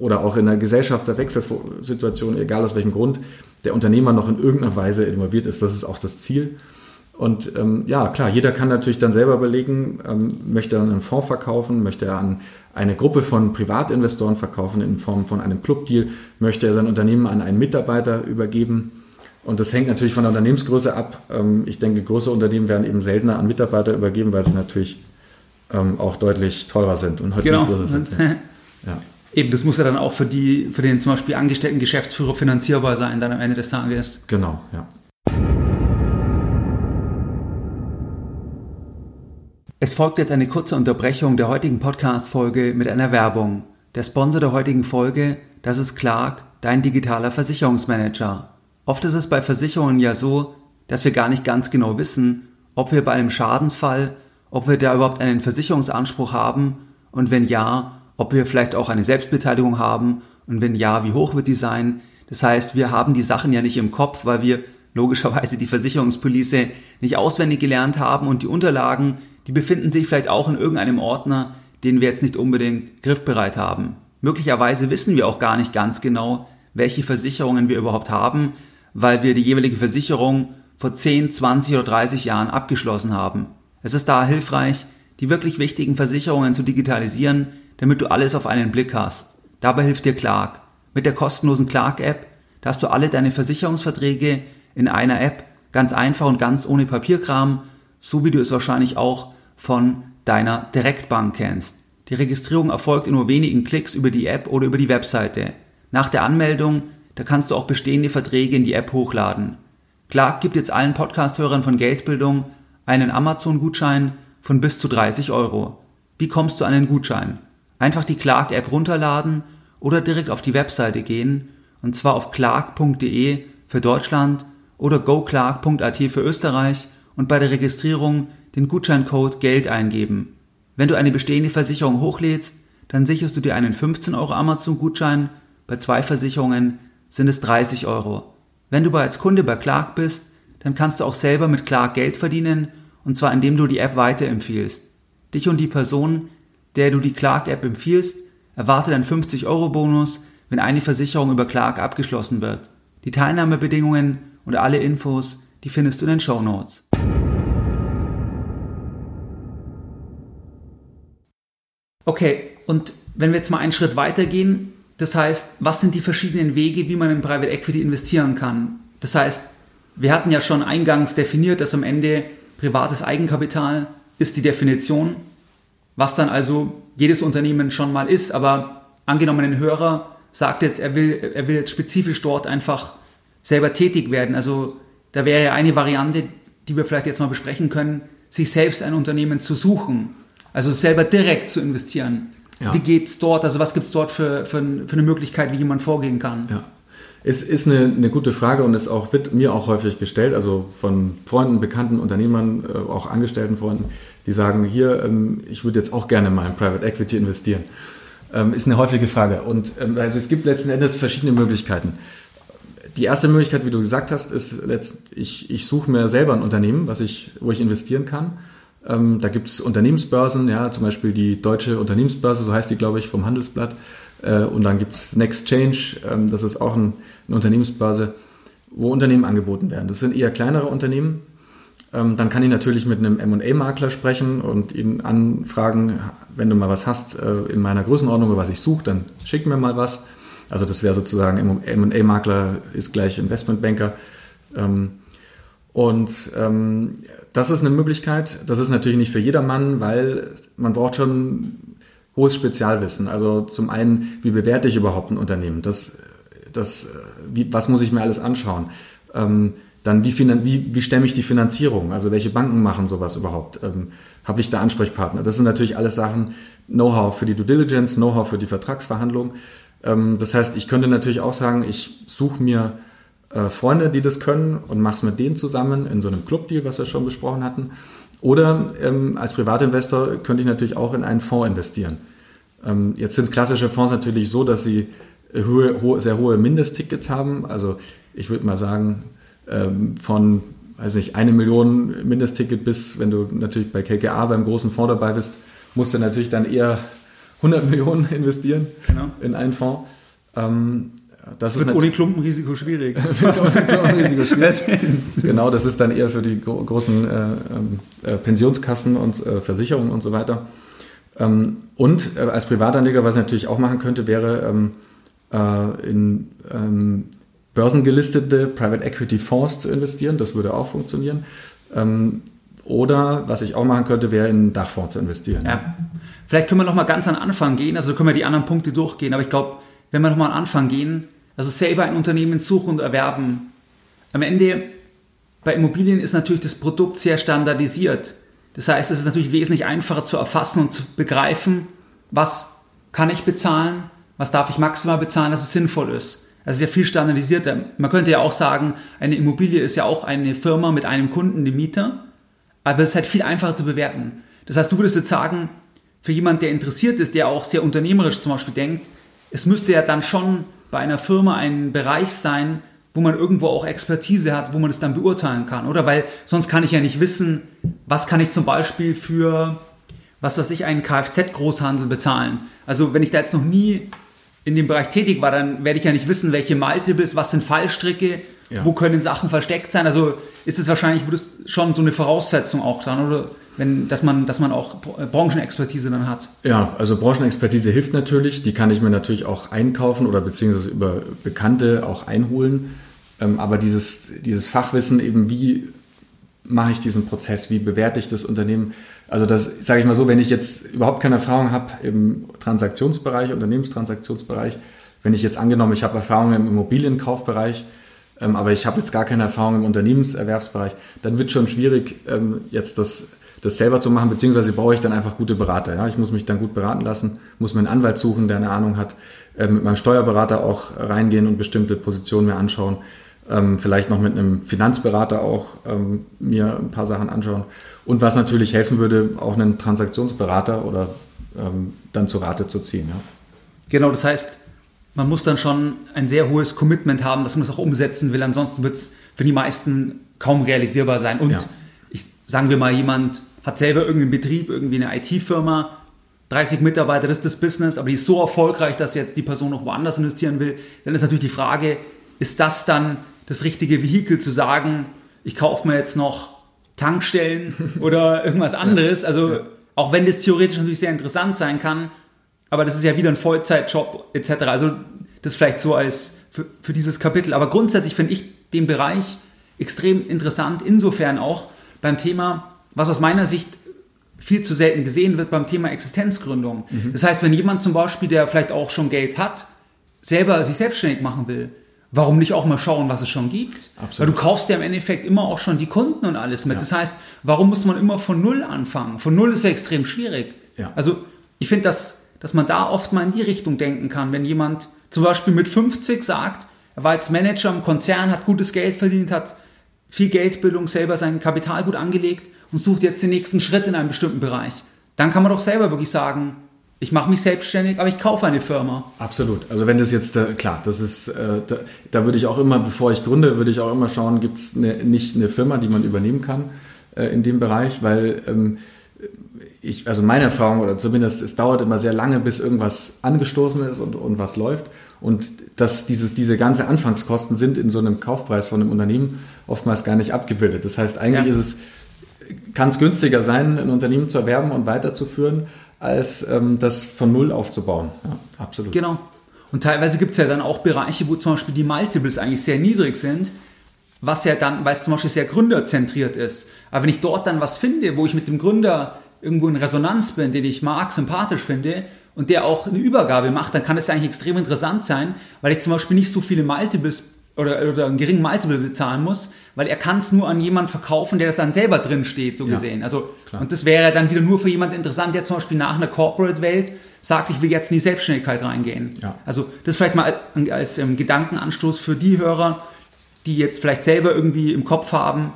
oder auch in einer Gesellschafterwechselsituation, egal aus welchem Grund, der Unternehmer noch in irgendeiner Weise involviert ist. Das ist auch das Ziel. Und ähm, ja, klar, jeder kann natürlich dann selber überlegen, ähm, möchte er einen Fonds verkaufen, möchte er an eine Gruppe von Privatinvestoren verkaufen in Form von einem Clubdeal, möchte er sein Unternehmen an einen Mitarbeiter übergeben. Und das hängt natürlich von der Unternehmensgröße ab. Ähm, ich denke, große Unternehmen werden eben seltener an Mitarbeiter übergeben, weil sie natürlich ähm, auch deutlich teurer sind und heute genau. nicht größer sind. Ja. Eben, das muss ja dann auch für, die, für den zum Beispiel angestellten Geschäftsführer finanzierbar sein, dann am Ende des Tages. Genau, ja. Es folgt jetzt eine kurze Unterbrechung der heutigen Podcast-Folge mit einer Werbung. Der Sponsor der heutigen Folge, das ist Clark, dein digitaler Versicherungsmanager. Oft ist es bei Versicherungen ja so, dass wir gar nicht ganz genau wissen, ob wir bei einem Schadensfall, ob wir da überhaupt einen Versicherungsanspruch haben und wenn ja, ob wir vielleicht auch eine Selbstbeteiligung haben und wenn ja, wie hoch wird die sein. Das heißt, wir haben die Sachen ja nicht im Kopf, weil wir logischerweise die Versicherungspolice nicht auswendig gelernt haben und die Unterlagen, die befinden sich vielleicht auch in irgendeinem Ordner, den wir jetzt nicht unbedingt griffbereit haben. Möglicherweise wissen wir auch gar nicht ganz genau, welche Versicherungen wir überhaupt haben, weil wir die jeweilige Versicherung vor 10, 20 oder 30 Jahren abgeschlossen haben. Es ist daher hilfreich, die wirklich wichtigen Versicherungen zu digitalisieren, damit du alles auf einen Blick hast. Dabei hilft dir Clark. Mit der kostenlosen Clark-App, da hast du alle deine Versicherungsverträge in einer App, ganz einfach und ganz ohne Papierkram, so wie du es wahrscheinlich auch von deiner Direktbank kennst. Die Registrierung erfolgt in nur wenigen Klicks über die App oder über die Webseite. Nach der Anmeldung, da kannst du auch bestehende Verträge in die App hochladen. Clark gibt jetzt allen Podcast-Hörern von Geldbildung einen Amazon-Gutschein von bis zu 30 Euro. Wie kommst du an den Gutschein? Einfach die Clark-App runterladen oder direkt auf die Webseite gehen, und zwar auf clark.de für Deutschland oder goclark.at für Österreich und bei der Registrierung den Gutscheincode Geld eingeben. Wenn du eine bestehende Versicherung hochlädst, dann sicherst du dir einen 15 Euro Amazon-Gutschein, bei zwei Versicherungen sind es 30 Euro. Wenn du bereits Kunde bei Clark bist, dann kannst du auch selber mit Clark Geld verdienen, und zwar indem du die App weiterempfiehlst. Dich und die Person, der du die Clark-App empfiehlst, erwartet einen 50-Euro-Bonus, wenn eine Versicherung über Clark abgeschlossen wird. Die Teilnahmebedingungen und alle Infos, die findest du in den Show Notes. Okay, und wenn wir jetzt mal einen Schritt weitergehen, das heißt, was sind die verschiedenen Wege, wie man in Private Equity investieren kann? Das heißt, wir hatten ja schon eingangs definiert, dass am Ende privates Eigenkapital ist die Definition was dann also jedes Unternehmen schon mal ist. Aber angenommen, ein Hörer sagt jetzt, er will, er will jetzt spezifisch dort einfach selber tätig werden. Also da wäre ja eine Variante, die wir vielleicht jetzt mal besprechen können, sich selbst ein Unternehmen zu suchen. Also selber direkt zu investieren. Ja. Wie es dort? Also was gibt es dort für, für, für, eine Möglichkeit, wie jemand vorgehen kann? Ja. Es ist eine, eine gute Frage und es auch, wird mir auch häufig gestellt, also von Freunden, bekannten Unternehmern, äh, auch angestellten Freunden die sagen, hier, ähm, ich würde jetzt auch gerne mal in Private Equity investieren. Ähm, ist eine häufige Frage. Und ähm, also es gibt letzten Endes verschiedene Möglichkeiten. Die erste Möglichkeit, wie du gesagt hast, ist, ich, ich suche mir selber ein Unternehmen, was ich, wo ich investieren kann. da gibt es Unternehmensbörsen, ja, zum Beispiel die Deutsche Unternehmensbörse, so heißt die, glaube ich, vom Handelsblatt. Äh, und dann gibt es Next Change, das ist auch ein, eine Unternehmensbörse, wo Unternehmen angeboten werden. Das sind eher kleinere Unternehmen, ähm, dann kann ich natürlich mit einem M&A-Makler sprechen und ihn anfragen, wenn du mal was hast äh, in meiner Größenordnung, was ich suche, dann schick mir mal was. Also das wäre sozusagen M&A-Makler ist gleich Investmentbanker. Ähm, und ähm, das ist eine Möglichkeit. Das ist natürlich nicht für jedermann, weil man braucht schon hohes Spezialwissen. Also zum einen, wie bewerte ich überhaupt ein Unternehmen? Das, das, wie, was muss ich mir alles anschauen? Ähm, dann wie, wie, wie stemme ich die Finanzierung? Also welche Banken machen sowas überhaupt? Ähm, Habe ich da Ansprechpartner? Das sind natürlich alles Sachen, Know-how für die Due Diligence, Know-how für die Vertragsverhandlung. Ähm, das heißt, ich könnte natürlich auch sagen, ich suche mir äh, Freunde, die das können und mach's mit denen zusammen in so einem Clubdeal, was wir schon besprochen hatten. Oder ähm, als Privatinvestor könnte ich natürlich auch in einen Fonds investieren. Ähm, jetzt sind klassische Fonds natürlich so, dass sie hohe, hohe, sehr hohe Mindesttickets haben. Also ich würde mal sagen, ähm, von weiß nicht, eine Million Mindestticket bis, wenn du natürlich bei KKA beim großen Fonds dabei bist, musst du natürlich dann eher 100 Millionen investieren genau. in einen Fonds. Ähm, das wird ohne Klumpenrisiko schwierig. Klumpenrisiko schwierig. genau, das ist dann eher für die gro großen äh, ähm, äh, Pensionskassen und äh, Versicherungen und so weiter. Ähm, und äh, als Privatanleger, was ich natürlich auch machen könnte, wäre ähm, äh, in ähm, börsengelistete Private Equity Fonds zu investieren. Das würde auch funktionieren. Ähm, oder was ich auch machen könnte, wäre in einen Dachfonds zu investieren. Ja. Vielleicht können wir noch mal ganz an Anfang gehen. Also können wir die anderen Punkte durchgehen. Aber ich glaube, wenn wir noch mal an Anfang gehen, also selber ein Unternehmen suchen und erwerben. Am Ende bei Immobilien ist natürlich das Produkt sehr standardisiert. Das heißt, es ist natürlich wesentlich einfacher zu erfassen und zu begreifen, was kann ich bezahlen, was darf ich maximal bezahlen, dass es sinnvoll ist. Das ist ja viel standardisierter. Man könnte ja auch sagen, eine Immobilie ist ja auch eine Firma mit einem Kunden, dem Mieter, aber es ist halt viel einfacher zu bewerten. Das heißt, du würdest jetzt sagen, für jemand, der interessiert ist, der auch sehr unternehmerisch zum Beispiel denkt, es müsste ja dann schon bei einer Firma ein Bereich sein, wo man irgendwo auch Expertise hat, wo man es dann beurteilen kann, oder? Weil sonst kann ich ja nicht wissen, was kann ich zum Beispiel für, was weiß ich, einen Kfz-Großhandel bezahlen. Also wenn ich da jetzt noch nie in dem Bereich tätig war, dann werde ich ja nicht wissen, welche Multiples, was sind Fallstricke, ja. wo können Sachen versteckt sein. Also ist es wahrscheinlich, schon so eine Voraussetzung auch sein, oder? Wenn, dass, man, dass man auch Branchenexpertise dann hat. Ja, also Branchenexpertise hilft natürlich. Die kann ich mir natürlich auch einkaufen oder beziehungsweise über Bekannte auch einholen. Ähm, aber dieses, dieses Fachwissen eben, wie mache ich diesen Prozess, wie bewerte ich das Unternehmen, also das sage ich mal so, wenn ich jetzt überhaupt keine Erfahrung habe im Transaktionsbereich, Unternehmenstransaktionsbereich, wenn ich jetzt angenommen, ich habe Erfahrung im Immobilienkaufbereich, ähm, aber ich habe jetzt gar keine Erfahrung im Unternehmenserwerbsbereich, dann wird schon schwierig, ähm, jetzt das, das selber zu machen, beziehungsweise brauche ich dann einfach gute Berater. Ja? Ich muss mich dann gut beraten lassen, muss mir einen Anwalt suchen, der eine Ahnung hat, äh, mit meinem Steuerberater auch reingehen und bestimmte Positionen mir anschauen, ähm, vielleicht noch mit einem Finanzberater auch ähm, mir ein paar Sachen anschauen. Und was natürlich helfen würde, auch einen Transaktionsberater oder ähm, dann zur Rate zu ziehen. Ja. Genau, das heißt, man muss dann schon ein sehr hohes Commitment haben, dass man es auch umsetzen will. Ansonsten wird es für die meisten kaum realisierbar sein. Und ja. ich, sagen wir mal, jemand hat selber irgendeinen Betrieb, irgendwie eine IT-Firma, 30 Mitarbeiter, das ist das Business, aber die ist so erfolgreich, dass jetzt die Person noch woanders investieren will. Dann ist natürlich die Frage, ist das dann das richtige Vehikel zu sagen, ich kaufe mir jetzt noch Tankstellen oder irgendwas anderes. Also ja. auch wenn das theoretisch natürlich sehr interessant sein kann, aber das ist ja wieder ein Vollzeitjob etc. Also das vielleicht so als für, für dieses Kapitel. Aber grundsätzlich finde ich den Bereich extrem interessant, insofern auch beim Thema, was aus meiner Sicht viel zu selten gesehen wird beim Thema Existenzgründung. Mhm. Das heißt, wenn jemand zum Beispiel, der vielleicht auch schon Geld hat, selber sich selbstständig machen will, warum nicht auch mal schauen, was es schon gibt? Absolut. Weil du kaufst ja im Endeffekt immer auch schon die Kunden und alles mit. Ja. Das heißt, warum muss man immer von Null anfangen? Von Null ist ja extrem schwierig. Ja. Also ich finde, dass, dass man da oft mal in die Richtung denken kann, wenn jemand zum Beispiel mit 50 sagt, er war jetzt Manager im Konzern, hat gutes Geld verdient, hat viel Geldbildung, selber sein Kapital gut angelegt und sucht jetzt den nächsten Schritt in einem bestimmten Bereich. Dann kann man doch selber wirklich sagen, ich mache mich selbstständig, aber ich kaufe eine Firma. Absolut. Also wenn das jetzt, äh, klar, das ist, äh, da, da, würde ich auch immer, bevor ich gründe, würde ich auch immer schauen, gibt es ne, nicht eine Firma, die man übernehmen kann äh, in dem Bereich, weil ähm, ich, also meine Erfahrung, oder zumindest es dauert immer sehr lange, bis irgendwas angestoßen ist und, und was läuft. Und dass dieses, diese ganze Anfangskosten sind in so einem Kaufpreis von einem Unternehmen oftmals gar nicht abgebildet. Das heißt, eigentlich ja. ist es, kann es günstiger sein, ein Unternehmen zu erwerben und weiterzuführen, als ähm, das von Null aufzubauen. Ja, absolut. Genau. Und teilweise gibt es ja dann auch Bereiche, wo zum Beispiel die Multiples eigentlich sehr niedrig sind, was ja dann, weil es zum Beispiel sehr gründerzentriert ist. Aber wenn ich dort dann was finde, wo ich mit dem Gründer irgendwo in Resonanz bin, den ich mag, sympathisch finde und der auch eine Übergabe macht, dann kann es eigentlich extrem interessant sein, weil ich zum Beispiel nicht so viele Multiples oder, oder einen geringen Multiple bezahlen muss, weil er kann es nur an jemand verkaufen, der das dann selber drin steht, so ja, gesehen. Also, klar. und das wäre dann wieder nur für jemand interessant, der zum Beispiel nach einer Corporate-Welt sagt, ich will jetzt in die Selbstständigkeit reingehen. Ja. Also das vielleicht mal als ähm, Gedankenanstoß für die Hörer, die jetzt vielleicht selber irgendwie im Kopf haben,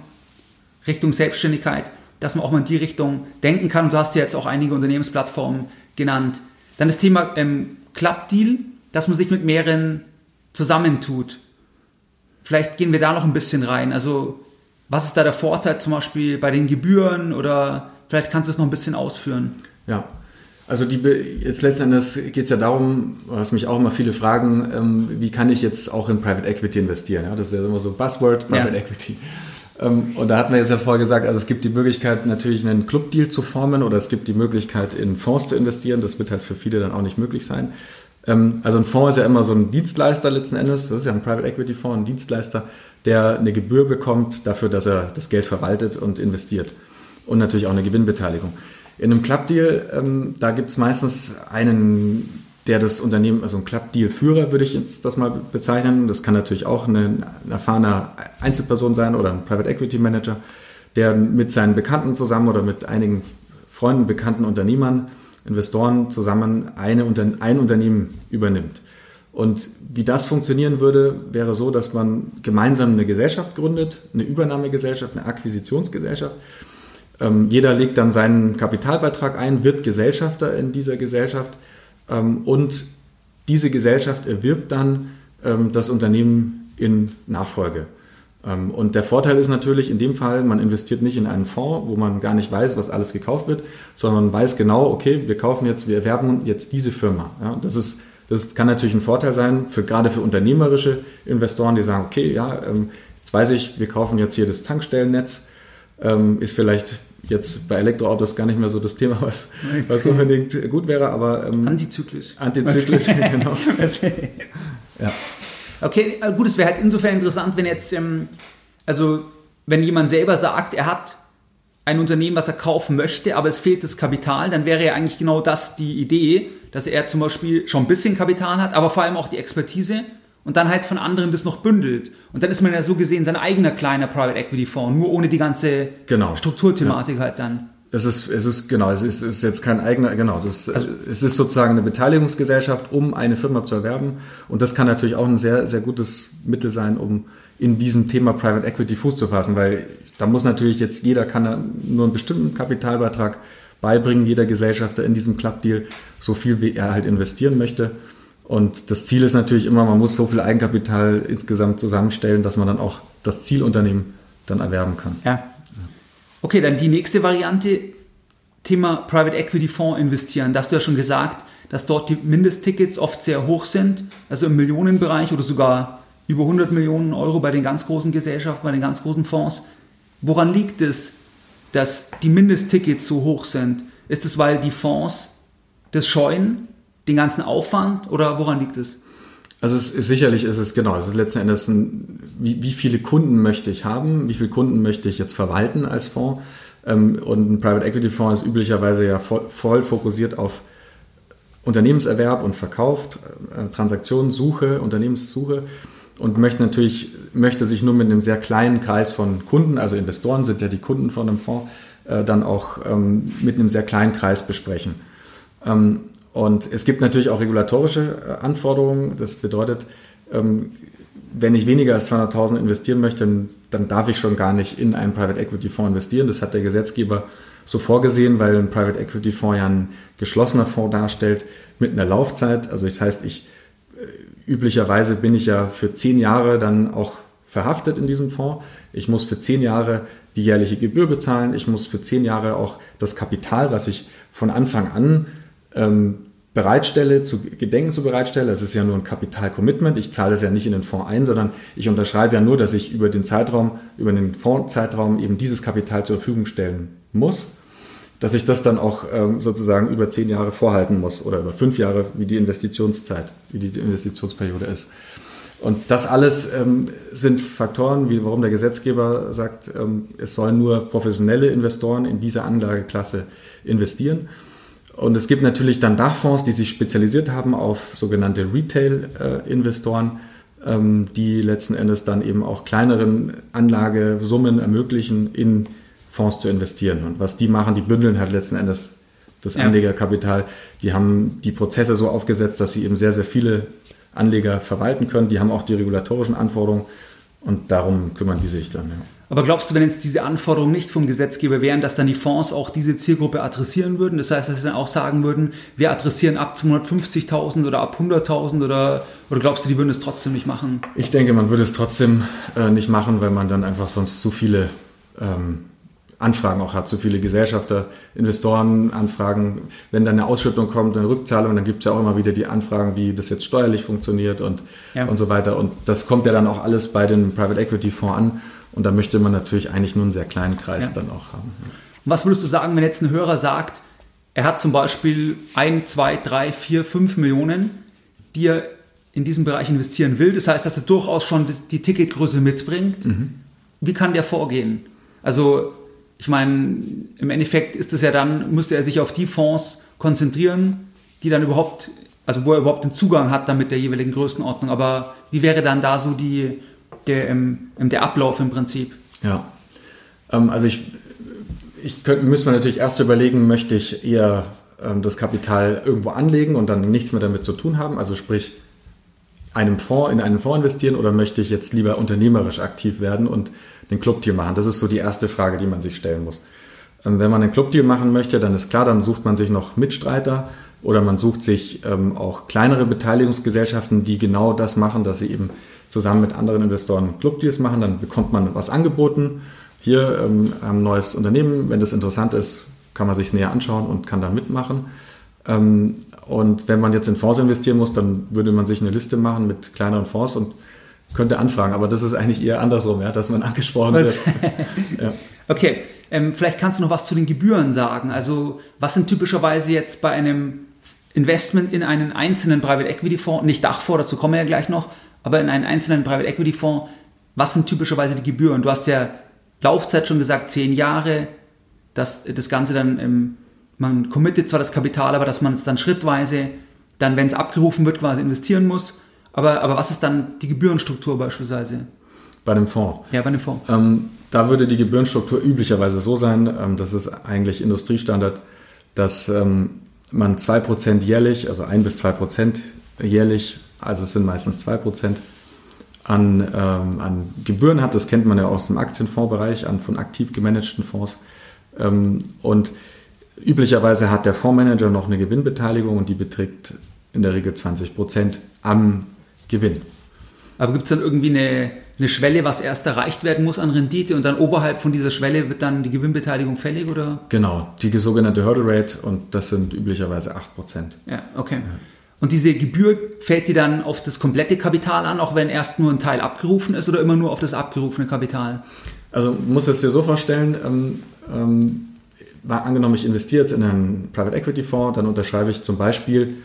Richtung Selbstständigkeit, dass man auch mal in die Richtung denken kann. Und du hast ja jetzt auch einige Unternehmensplattformen genannt. Dann das Thema ähm, Club Deal, dass man sich mit mehreren zusammentut. Vielleicht gehen wir da noch ein bisschen rein. Also was ist da der Vorteil zum Beispiel bei den Gebühren oder vielleicht kannst du es noch ein bisschen ausführen? Ja, also die, jetzt letzten Endes geht es ja darum, du hast mich auch immer viele Fragen, ähm, wie kann ich jetzt auch in Private Equity investieren? Ja, das ist ja immer so Buzzword, Private ja. Equity. Ähm, und da hatten wir jetzt ja vorher gesagt, also es gibt die Möglichkeit natürlich einen Club-Deal zu formen oder es gibt die Möglichkeit in Fonds zu investieren. Das wird halt für viele dann auch nicht möglich sein. Ähm, also ein Fonds ist ja immer so ein Dienstleister letzten Endes. Das ist ja ein Private Equity Fonds, ein Dienstleister, der eine Gebühr bekommt dafür, dass er das Geld verwaltet und investiert. Und natürlich auch eine Gewinnbeteiligung. In einem Club-Deal, ähm, da gibt es meistens einen, der das Unternehmen, also ein Club-Deal-Führer würde ich jetzt das mal bezeichnen. Das kann natürlich auch ein erfahrener Einzelperson sein oder ein Private Equity Manager, der mit seinen Bekannten zusammen oder mit einigen Freunden, bekannten Unternehmern, Investoren zusammen eine, ein Unternehmen übernimmt. Und wie das funktionieren würde, wäre so, dass man gemeinsam eine Gesellschaft gründet, eine Übernahmegesellschaft, eine Akquisitionsgesellschaft ähm, jeder legt dann seinen Kapitalbeitrag ein, wird Gesellschafter in dieser Gesellschaft ähm, und diese Gesellschaft erwirbt dann ähm, das Unternehmen in Nachfolge. Ähm, und der Vorteil ist natürlich in dem Fall, man investiert nicht in einen Fonds, wo man gar nicht weiß, was alles gekauft wird, sondern man weiß genau, okay, wir kaufen jetzt, wir erwerben jetzt diese Firma. Ja, das ist das kann natürlich ein Vorteil sein, für, gerade für unternehmerische Investoren, die sagen, okay, ja, ähm, jetzt weiß ich, wir kaufen jetzt hier das Tankstellennetz, ähm, ist vielleicht jetzt bei Elektroautos gar nicht mehr so das Thema, was, was unbedingt gut wäre, aber ähm, antizyklisch. Antizyklisch, genau. ja. Okay, äh, gut, es wäre halt insofern interessant, wenn jetzt, ähm, also wenn jemand selber sagt, er hat ein Unternehmen, was er kaufen möchte, aber es fehlt das Kapital, dann wäre ja eigentlich genau das die Idee, dass er zum Beispiel schon ein bisschen Kapital hat, aber vor allem auch die Expertise und dann halt von anderen das noch bündelt. Und dann ist man ja so gesehen sein eigener kleiner Private Equity Fonds, nur ohne die ganze genau. Strukturthematik ja. halt dann. Es ist, es ist, genau, es ist, ist jetzt kein eigener, genau, das, also, es ist sozusagen eine Beteiligungsgesellschaft, um eine Firma zu erwerben. Und das kann natürlich auch ein sehr, sehr gutes Mittel sein, um in diesem Thema Private Equity Fuß zu fassen, weil da muss natürlich jetzt jeder kann nur einen bestimmten Kapitalbeitrag beibringen, jeder Gesellschafter in diesem Club Deal, so viel wie er halt investieren möchte. Und das Ziel ist natürlich immer, man muss so viel Eigenkapital insgesamt zusammenstellen, dass man dann auch das Zielunternehmen dann erwerben kann. Ja. Okay, dann die nächste Variante, Thema Private Equity Fonds investieren. Da hast du ja schon gesagt, dass dort die Mindesttickets oft sehr hoch sind, also im Millionenbereich oder sogar über 100 Millionen Euro bei den ganz großen Gesellschaften, bei den ganz großen Fonds. Woran liegt es, dass die Mindesttickets so hoch sind? Ist es, weil die Fonds das scheuen, den ganzen Aufwand oder woran liegt es? Also es ist, sicherlich ist es genau, es ist letzten Endes ein, wie, wie viele Kunden möchte ich haben, wie viele Kunden möchte ich jetzt verwalten als Fonds. Ähm, und ein Private Equity Fonds ist üblicherweise ja voll, voll fokussiert auf Unternehmenserwerb und Verkauf, äh, Transaktionssuche, Unternehmenssuche und möchte natürlich, möchte sich nur mit einem sehr kleinen Kreis von Kunden, also Investoren sind ja die Kunden von einem Fonds, äh, dann auch ähm, mit einem sehr kleinen Kreis besprechen. Und es gibt natürlich auch regulatorische äh, Anforderungen. Das bedeutet, ähm, wenn ich weniger als 200.000 investieren möchte, dann darf ich schon gar nicht in einen Private Equity Fonds investieren. Das hat der Gesetzgeber so vorgesehen, weil ein Private Equity Fonds ja ein geschlossener Fonds darstellt mit einer Laufzeit. Also das heißt, ich äh, üblicherweise bin ich ja für zehn Jahre dann auch verhaftet in diesem Fonds. Ich muss für zehn Jahre die jährliche Gebühr bezahlen. Ich muss für zehn Jahre auch das Kapital, was ich von Anfang an ähm, bereitstelle, zu Gedenken zu bereitstelle. Das ist ja nur ein Kapitalcommitment. Ich zahle das ja nicht in den Fonds ein, sondern ich unterschreibe ja nur, dass ich über den Zeitraum, über den Fondszeitraum eben dieses Kapital zur Verfügung stellen muss, dass ich das dann auch ähm, sozusagen über zehn Jahre vorhalten muss oder über fünf Jahre, wie die Investitionszeit, wie die Investitionsperiode ist. Und das alles ähm, sind Faktoren, wie, warum der Gesetzgeber sagt, ähm, es sollen nur professionelle Investoren in diese Anlageklasse investieren. Und es gibt natürlich dann Dachfonds, die sich spezialisiert haben auf sogenannte Retail-Investoren, ähm, die letzten Endes dann eben auch kleineren Anlagesummen ermöglichen, in Fonds zu investieren. Und was die machen, die bündeln halt letzten Endes das Anlegerkapital. Die haben die Prozesse so aufgesetzt, dass sie eben sehr, sehr viele Anleger verwalten können. Die haben auch die regulatorischen Anforderungen. Und darum kümmern die sich dann, ja. Aber glaubst du, wenn jetzt diese Anforderungen nicht vom Gesetzgeber wären, dass dann die Fonds auch diese Zielgruppe adressieren würden? Das heißt, dass sie dann auch sagen würden, wir adressieren ab 250.000 oder ab 100.000 oder, oder glaubst du, die würden es trotzdem nicht machen? Ich denke, man würde es trotzdem äh, nicht machen, weil man dann einfach sonst zu viele ähm, Anfragen auch hat, zu viele Gesellschafter, Investoren anfragen. Wenn dann eine Ausschüttung kommt, eine Rückzahlung, dann gibt es ja auch immer wieder die Anfragen, wie das jetzt steuerlich funktioniert und, ja. und so weiter. Und das kommt ja dann auch alles bei den Private Equity Fonds an. Und da möchte man natürlich eigentlich nur einen sehr kleinen Kreis ja. dann auch haben. Was würdest du sagen, wenn jetzt ein Hörer sagt, er hat zum Beispiel ein, zwei, drei, vier, fünf Millionen, die er in diesem Bereich investieren will. Das heißt, dass er durchaus schon die Ticketgröße mitbringt. Mhm. Wie kann der vorgehen? Also, ich meine, im Endeffekt ist es ja dann, müsste er sich auf die Fonds konzentrieren, die dann überhaupt, also wo er überhaupt den Zugang hat dann mit der jeweiligen Größenordnung. Aber wie wäre dann da so die, der, ähm, der Ablauf im Prinzip. Ja, ähm, also ich, ich könnte, müsste man natürlich erst überlegen, möchte ich eher ähm, das Kapital irgendwo anlegen und dann nichts mehr damit zu tun haben, also sprich einem Fonds, in einen Fonds investieren oder möchte ich jetzt lieber unternehmerisch aktiv werden und den Clubdeal machen? Das ist so die erste Frage, die man sich stellen muss. Ähm, wenn man einen Clubdeal machen möchte, dann ist klar, dann sucht man sich noch Mitstreiter oder man sucht sich ähm, auch kleinere Beteiligungsgesellschaften, die genau das machen, dass sie eben zusammen mit anderen Investoren Clubdeals machen, dann bekommt man was angeboten. Hier ähm, ein neues Unternehmen, wenn das interessant ist, kann man sich näher anschauen und kann dann mitmachen. Ähm, und wenn man jetzt in Fonds investieren muss, dann würde man sich eine Liste machen mit kleineren Fonds und könnte anfragen. Aber das ist eigentlich eher andersrum, ja, dass man angesprochen wird. ja. Okay, ähm, vielleicht kannst du noch was zu den Gebühren sagen. Also was sind typischerweise jetzt bei einem Investment in einen einzelnen Private Equity Fonds, nicht Dachfonds, dazu kommen wir ja gleich noch, aber in einen einzelnen Private Equity Fonds, was sind typischerweise die Gebühren? Du hast ja Laufzeit schon gesagt, zehn Jahre, dass das Ganze dann, ähm, man committet zwar das Kapital, aber dass man es dann schrittweise, dann, wenn es abgerufen wird, quasi investieren muss. Aber, aber was ist dann die Gebührenstruktur beispielsweise? Bei dem Fonds? Ja, bei dem Fonds. Ähm, da würde die Gebührenstruktur üblicherweise so sein, ähm, das ist eigentlich Industriestandard, dass ähm, man 2% jährlich, also 1 bis 2% jährlich also es sind meistens 2% an, ähm, an Gebühren hat. Das kennt man ja aus dem Aktienfondsbereich, an von aktiv gemanagten Fonds. Ähm, und üblicherweise hat der Fondsmanager noch eine Gewinnbeteiligung und die beträgt in der Regel 20% am Gewinn. Aber gibt es dann irgendwie eine, eine Schwelle, was erst erreicht werden muss an Rendite und dann oberhalb von dieser Schwelle wird dann die Gewinnbeteiligung fällig, oder? Genau, die sogenannte Hurdle Rate und das sind üblicherweise 8%. Ja, okay. Ja. Und diese Gebühr fällt die dann auf das komplette Kapital an, auch wenn erst nur ein Teil abgerufen ist oder immer nur auf das abgerufene Kapital? Also muss es dir so vorstellen, ähm, ähm, angenommen, ich investiere jetzt in einen Private Equity Fonds, dann unterschreibe ich zum Beispiel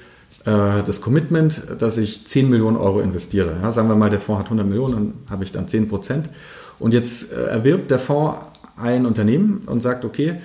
äh, das Commitment, dass ich 10 Millionen Euro investiere. Ja, sagen wir mal, der Fonds hat 100 Millionen, dann habe ich dann 10 Prozent. Und jetzt äh, erwirbt der Fonds ein Unternehmen und sagt, okay,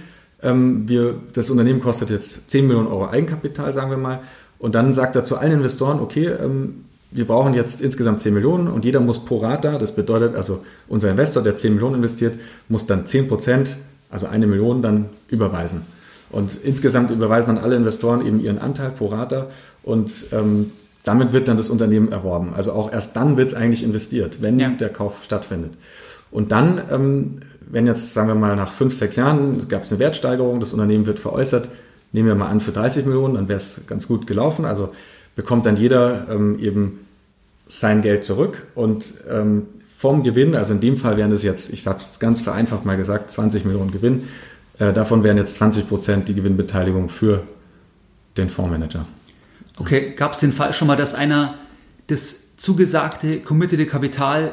ähm, wir, das Unternehmen kostet jetzt 10 Millionen Euro Eigenkapital, sagen wir mal, und dann sagt er zu allen Investoren, okay, ähm, wir brauchen jetzt insgesamt 10 Millionen und jeder muss pro Rata, das bedeutet also unser Investor, der 10 Millionen investiert, muss dann 10 Prozent, also eine Million dann überweisen. Und insgesamt überweisen dann alle Investoren eben ihren Anteil pro Rata und ähm, damit wird dann das Unternehmen erworben. Also auch erst dann wird es eigentlich investiert, wenn ja. der Kauf stattfindet. Und dann, ähm, wenn jetzt, sagen wir mal, nach fünf, sechs Jahren gab es eine Wertsteigerung, das Unternehmen wird veräußert, nehmen wir mal an für 30 Millionen, dann wäre es ganz gut gelaufen. Also bekommt dann jeder ähm, eben sein Geld zurück und ähm, vom Gewinn, also in dem Fall wären es jetzt, ich habe es ganz vereinfacht mal gesagt, 20 Millionen Gewinn. Äh, davon wären jetzt 20 Prozent die Gewinnbeteiligung für den Fondsmanager. Okay, gab es den Fall schon mal, dass einer das zugesagte, committede Kapital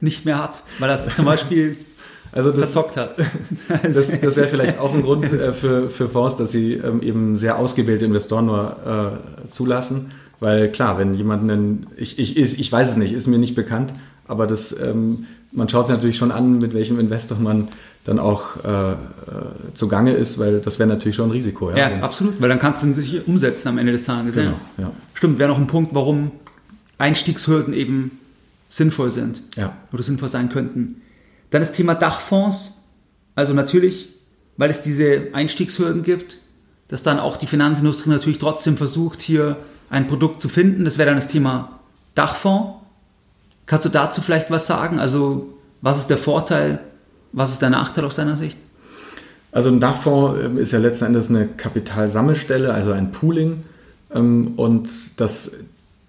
nicht mehr hat, weil das zum Beispiel also das, verzockt hat. das, das wäre vielleicht auch ein Grund äh, für, für Fonds, dass sie ähm, eben sehr ausgewählte Investoren nur äh, zulassen. Weil klar, wenn jemanden, ich, ich, ich weiß es nicht, ist mir nicht bekannt, aber das, ähm, man schaut sich natürlich schon an, mit welchem Investor man dann auch äh, äh zugange ist, weil das wäre natürlich schon ein Risiko. Ja, ja absolut, weil dann kannst du sich umsetzen am Ende des Tages. Genau, ja. ja. Stimmt, wäre noch ein Punkt, warum Einstiegshürden eben sinnvoll sind ja. oder sinnvoll sein könnten. Dann das Thema Dachfonds. Also natürlich, weil es diese Einstiegshürden gibt, dass dann auch die Finanzindustrie natürlich trotzdem versucht, hier ein Produkt zu finden. Das wäre dann das Thema Dachfonds. Kannst du dazu vielleicht was sagen? Also was ist der Vorteil, was ist der Nachteil aus seiner Sicht? Also ein Dachfonds ähm, ist ja letzten Endes eine Kapitalsammelstelle, also ein Pooling. Ähm, und das,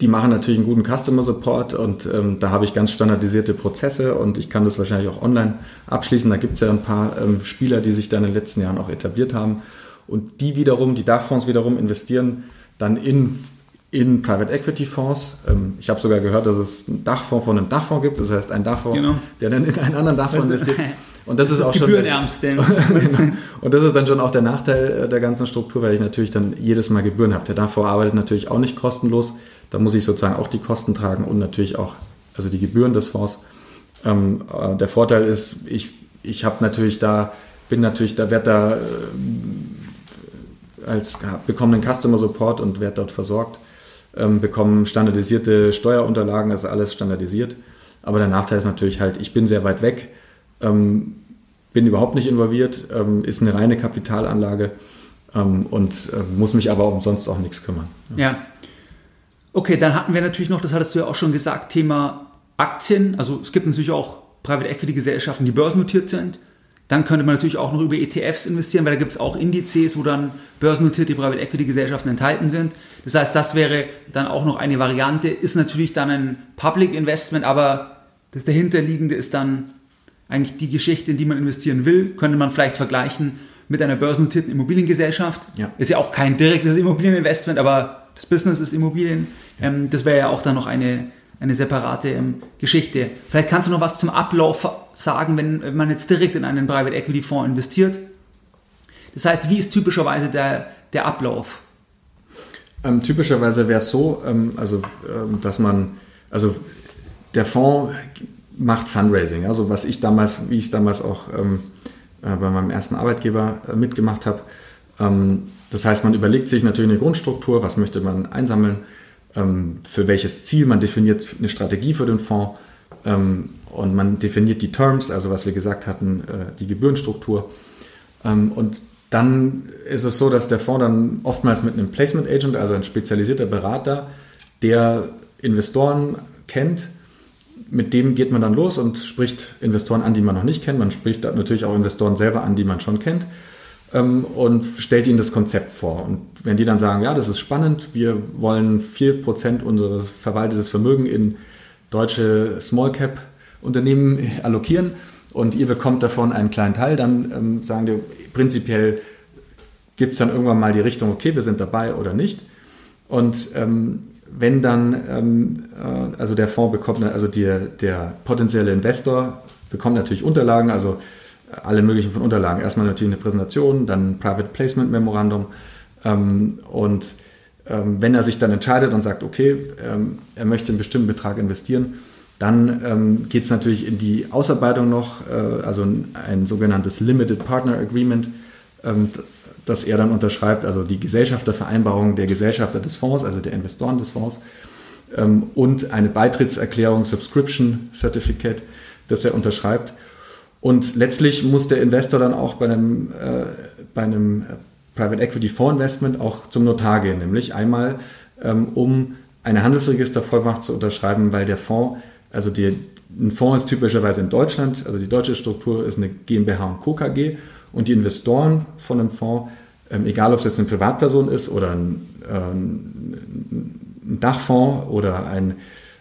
die machen natürlich einen guten Customer Support und ähm, da habe ich ganz standardisierte Prozesse und ich kann das wahrscheinlich auch online abschließen. Da gibt es ja ein paar Spieler, die sich da in den letzten Jahren auch etabliert haben. Und die wiederum, die Dachfonds wiederum investieren dann in in Private Equity Fonds. Ähm, ich habe sogar gehört, dass es einen Dachfonds von einem Dachfonds gibt. Das heißt, ein Dachfonds, genau. der dann in einen anderen Dachfonds investiert. Und das, das ist, auch schon. genau. Und das ist dann schon auch der Nachteil äh, der ganzen Struktur, weil ich natürlich dann jedes Mal Gebühren habe. Der Dachfonds arbeitet natürlich auch nicht kostenlos. Da muss ich sozusagen auch die Kosten tragen und natürlich auch also die Gebühren des Fonds. Ähm, äh, der Vorteil ist, ich, ich habe natürlich da, bin natürlich, da werde da äh, als bekomme einen Customer Support und werde dort versorgt ähm, bekommen standardisierte Steuerunterlagen, das ist alles standardisiert. Aber der Nachteil ist natürlich halt, ich bin sehr weit weg, ähm, bin überhaupt nicht involviert, ähm, ist eine reine Kapitalanlage ähm, und äh, muss mich aber umsonst auch nichts kümmern. Ja. ja. Okay, dann hatten wir natürlich noch, das hattest du ja auch schon gesagt, Thema Aktien. Also es gibt natürlich auch Private Equity Gesellschaften, die börsennotiert sind. Dann könnte man natürlich auch noch über ETFs investieren, weil da gibt es auch Indizes, wo dann börsennotierte Private Equity Gesellschaften enthalten sind. Das heißt, das wäre dann auch noch eine Variante, ist natürlich dann ein Public Investment, aber das dahinterliegende ist dann eigentlich die Geschichte, in die man investieren will, könnte man vielleicht vergleichen mit einer börsennotierten Immobiliengesellschaft. Ja. Ist ja auch kein direktes Immobilieninvestment, aber das Business ist Immobilien. Ja. Ähm, das wäre ja auch dann noch eine, eine separate ähm, Geschichte. Vielleicht kannst du noch was zum Ablauf sagen, wenn man jetzt direkt in einen Private Equity Fonds investiert. Das heißt, wie ist typischerweise der, der Ablauf? Ähm, typischerweise wäre es so, ähm, also ähm, dass man, also der Fonds macht Fundraising, also was ich damals, wie ich es damals auch ähm, äh, bei meinem ersten Arbeitgeber äh, mitgemacht habe. Ähm, das heißt, man überlegt sich natürlich eine Grundstruktur, was möchte man einsammeln, für welches Ziel, man definiert eine Strategie für den Fonds und man definiert die Terms, also was wir gesagt hatten, äh, die Gebührenstruktur. und dann ist es so, dass der Fonds dann oftmals mit einem Placement Agent, also ein spezialisierter Berater, der Investoren kennt, mit dem geht man dann los und spricht Investoren an, die man noch nicht kennt. Man spricht natürlich auch Investoren selber an, die man schon kennt ähm, und stellt ihnen das Konzept vor. Und wenn die dann sagen, ja, das ist spannend, wir wollen 4% unseres verwaltetes Vermögen in deutsche Small Cap Unternehmen allokieren, und ihr bekommt davon einen kleinen Teil, dann ähm, sagen wir prinzipiell gibt es dann irgendwann mal die Richtung, okay, wir sind dabei oder nicht. Und ähm, wenn dann, ähm, äh, also der Fonds bekommt, also der, der potenzielle Investor bekommt natürlich Unterlagen, also alle möglichen von Unterlagen. Erstmal natürlich eine Präsentation, dann ein Private Placement Memorandum. Ähm, und ähm, wenn er sich dann entscheidet und sagt, okay, ähm, er möchte einen bestimmten Betrag investieren, dann ähm, geht es natürlich in die Ausarbeitung noch, äh, also ein, ein, sogenanntes Limited Partner Agreement, ähm, das er dann unterschreibt, also die Gesellschaftervereinbarung der Gesellschafter des Fonds, also der Investoren des Fonds, ähm, und eine Beitrittserklärung, Subscription Certificate, das er unterschreibt. Und letztlich muss der Investor dann auch bei einem, äh, bei einem Private Equity Fonds Investment auch zum Notar gehen, nämlich einmal ähm, um eine Handelsregistervollmacht zu unterschreiben, weil der Fonds also die, ein Fonds ist typischerweise in Deutschland, also die deutsche Struktur ist eine GmbH und Co. KG und die Investoren von einem Fonds, ähm, egal ob es jetzt eine Privatperson ist oder ein, äh, ein Dachfonds oder ein,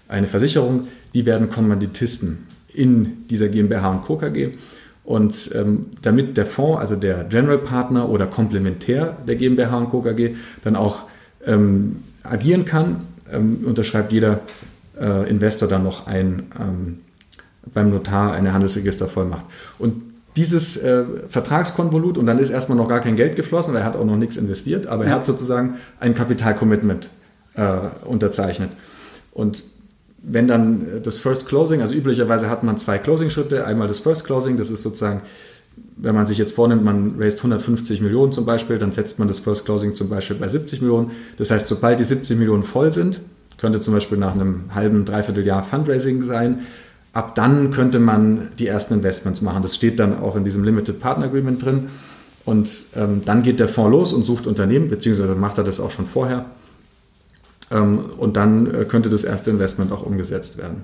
eine Versicherung, die werden Kommanditisten in dieser GmbH und Co. KG. Und ähm, damit der Fonds, also der General Partner oder Komplementär der GmbH und Co. KG, dann auch ähm, agieren kann, ähm, unterschreibt jeder äh, Investor dann noch ein, ähm, beim Notar eine Handelsregistervollmacht. Und dieses äh, Vertragskonvolut, und dann ist erstmal noch gar kein Geld geflossen, weil er hat auch noch nichts investiert, aber ja. er hat sozusagen ein Kapitalcommitment äh, unterzeichnet. Und wenn dann das First Closing, also üblicherweise hat man zwei Closing-Schritte, einmal das First Closing, das ist sozusagen, wenn man sich jetzt vornimmt, man raised 150 Millionen zum Beispiel, dann setzt man das First Closing zum Beispiel bei 70 Millionen. Das heißt, sobald die 70 Millionen voll sind, könnte zum Beispiel nach einem halben, dreiviertel Jahr Fundraising sein. Ab dann könnte man die ersten Investments machen. Das steht dann auch in diesem Limited Partner Agreement drin. Und ähm, dann geht der Fonds los und sucht Unternehmen, beziehungsweise macht er das auch schon vorher. Ähm, und dann äh, könnte das erste Investment auch umgesetzt werden.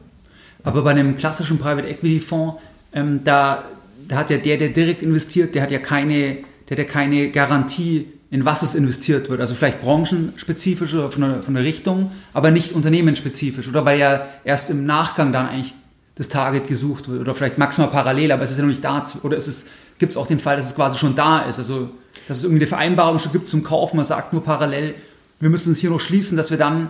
Aber bei einem klassischen Private Equity Fonds, ähm, da, da hat ja der, der direkt investiert, der hat ja keine, der hat ja keine Garantie, in was es investiert wird. Also vielleicht branchenspezifisch oder von der, von der Richtung, aber nicht unternehmensspezifisch. Oder weil ja erst im Nachgang dann eigentlich das Target gesucht wird. Oder vielleicht maximal parallel, aber es ist ja noch nicht da. Oder es, gibt es auch den Fall, dass es quasi schon da ist. Also dass es irgendwie eine Vereinbarung schon gibt zum Kauf. Man sagt nur parallel, wir müssen es hier noch schließen, dass wir dann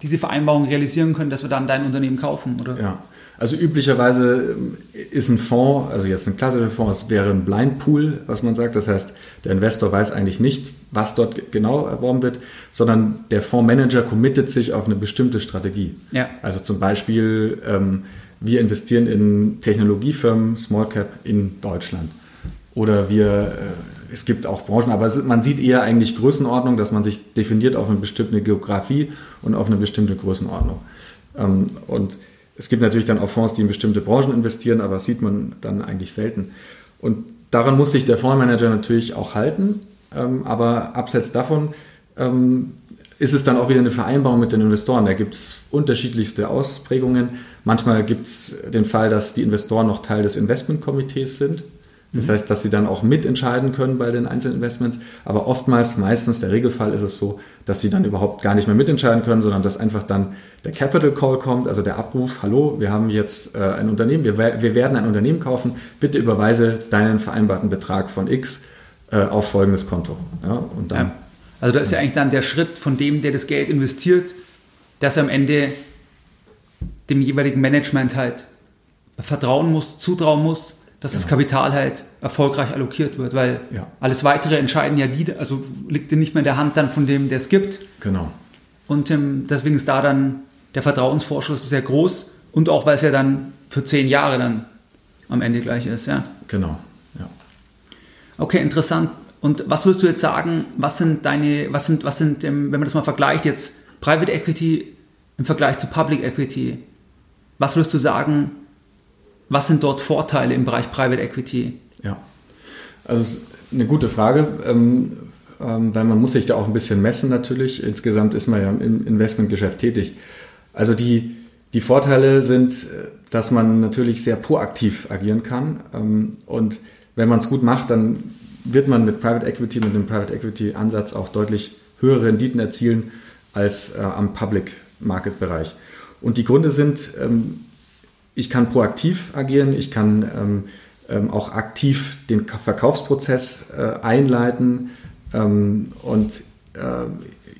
diese Vereinbarung realisieren können, dass wir dann dein Unternehmen kaufen, oder? Ja. Also üblicherweise ähm, ist ein Fonds, also jetzt ein klassischer Fonds, es wäre ein Blind Pool, was man sagt. Das heißt, der Investor weiß eigentlich nicht, was dort genau erworben wird, sondern der Fondsmanager committet sich auf eine bestimmte Strategie. Ja. Also zum Beispiel, ähm, wir investieren in Technologiefirmen, Small Cap in Deutschland. Oder wir äh, es gibt auch Branchen, aber es, man sieht eher eigentlich Größenordnung, dass man sich definiert auf eine bestimmte Geografie und auf eine bestimmte Größenordnung. Ähm, und es gibt natürlich dann auch Fonds, die in bestimmte Branchen investieren, aber das sieht man dann eigentlich selten. Und daran muss sich der Fondsmanager natürlich auch halten. Ähm, aber abseits davon ähm, ist es dann auch wieder eine Vereinbarung mit den Investoren. Da gibt es unterschiedlichste Ausprägungen. Manchmal gibt es den Fall, dass die Investoren noch Teil des Investmentkomitees sind. Das mhm. heißt, dass sie dann auch mitentscheiden können bei den Einzelinvestments. Aber oftmals, meistens der Regelfall ist es so, dass sie dann überhaupt gar nicht mehr mitentscheiden können, sondern dass einfach dann der Capital Call kommt, also der Abruf, hallo, wir haben jetzt äh, ein Unternehmen, wir, wir werden ein Unternehmen kaufen, bitte überweise deinen vereinbarten Betrag von X äh, auf folgendes Konto. Ja, und dann, ja. Also da ist ja eigentlich dann der Schritt von dem, der das Geld investiert, dass er am Ende dem jeweiligen Management halt vertrauen muss, zutrauen muss, dass genau. das Kapital halt erfolgreich allokiert wird, weil ja. alles weitere entscheiden ja die, also liegt nicht mehr in der Hand dann von dem, der es gibt. Genau. Und ähm, deswegen ist da dann der Vertrauensvorschuss sehr groß und auch weil es ja dann für zehn Jahre dann am Ende gleich ist, ja. Genau, ja. Okay, interessant. Und was würdest du jetzt sagen, was sind deine, was sind, was sind, ähm, wenn man das mal vergleicht jetzt, Private Equity im Vergleich zu Public Equity, was würdest du sagen, was sind dort Vorteile im Bereich Private Equity? Ja, also ist eine gute Frage, ähm, ähm, weil man muss sich da auch ein bisschen messen natürlich. Insgesamt ist man ja im Investmentgeschäft tätig. Also die, die Vorteile sind, dass man natürlich sehr proaktiv agieren kann ähm, und wenn man es gut macht, dann wird man mit Private Equity, mit dem Private Equity Ansatz auch deutlich höhere Renditen erzielen als äh, am Public Market Bereich. Und die Gründe sind, ähm, ich kann proaktiv agieren, ich kann ähm, ähm, auch aktiv den Verkaufsprozess äh, einleiten ähm, und äh,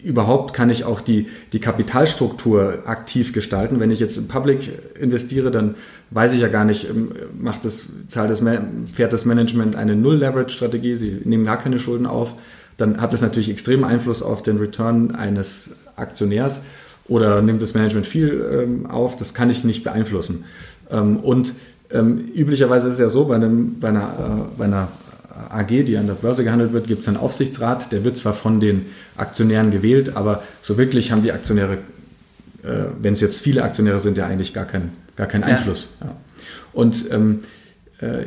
überhaupt kann ich auch die, die Kapitalstruktur aktiv gestalten. Wenn ich jetzt im Public investiere, dann weiß ich ja gar nicht, ähm, macht das, zahlt das, fährt das Management eine Null-Leverage-Strategie, sie nehmen gar keine Schulden auf, dann hat das natürlich extremen Einfluss auf den Return eines Aktionärs oder nimmt das Management viel ähm, auf, das kann ich nicht beeinflussen. Ähm, und ähm, üblicherweise ist es ja so, bei, einem, bei, einer, äh, bei einer AG, die an der Börse gehandelt wird, gibt es einen Aufsichtsrat, der wird zwar von den Aktionären gewählt, aber so wirklich haben die Aktionäre, äh, wenn es jetzt viele Aktionäre sind, ja eigentlich gar, kein, gar keinen Einfluss. Ja. Ja. Und ähm, äh,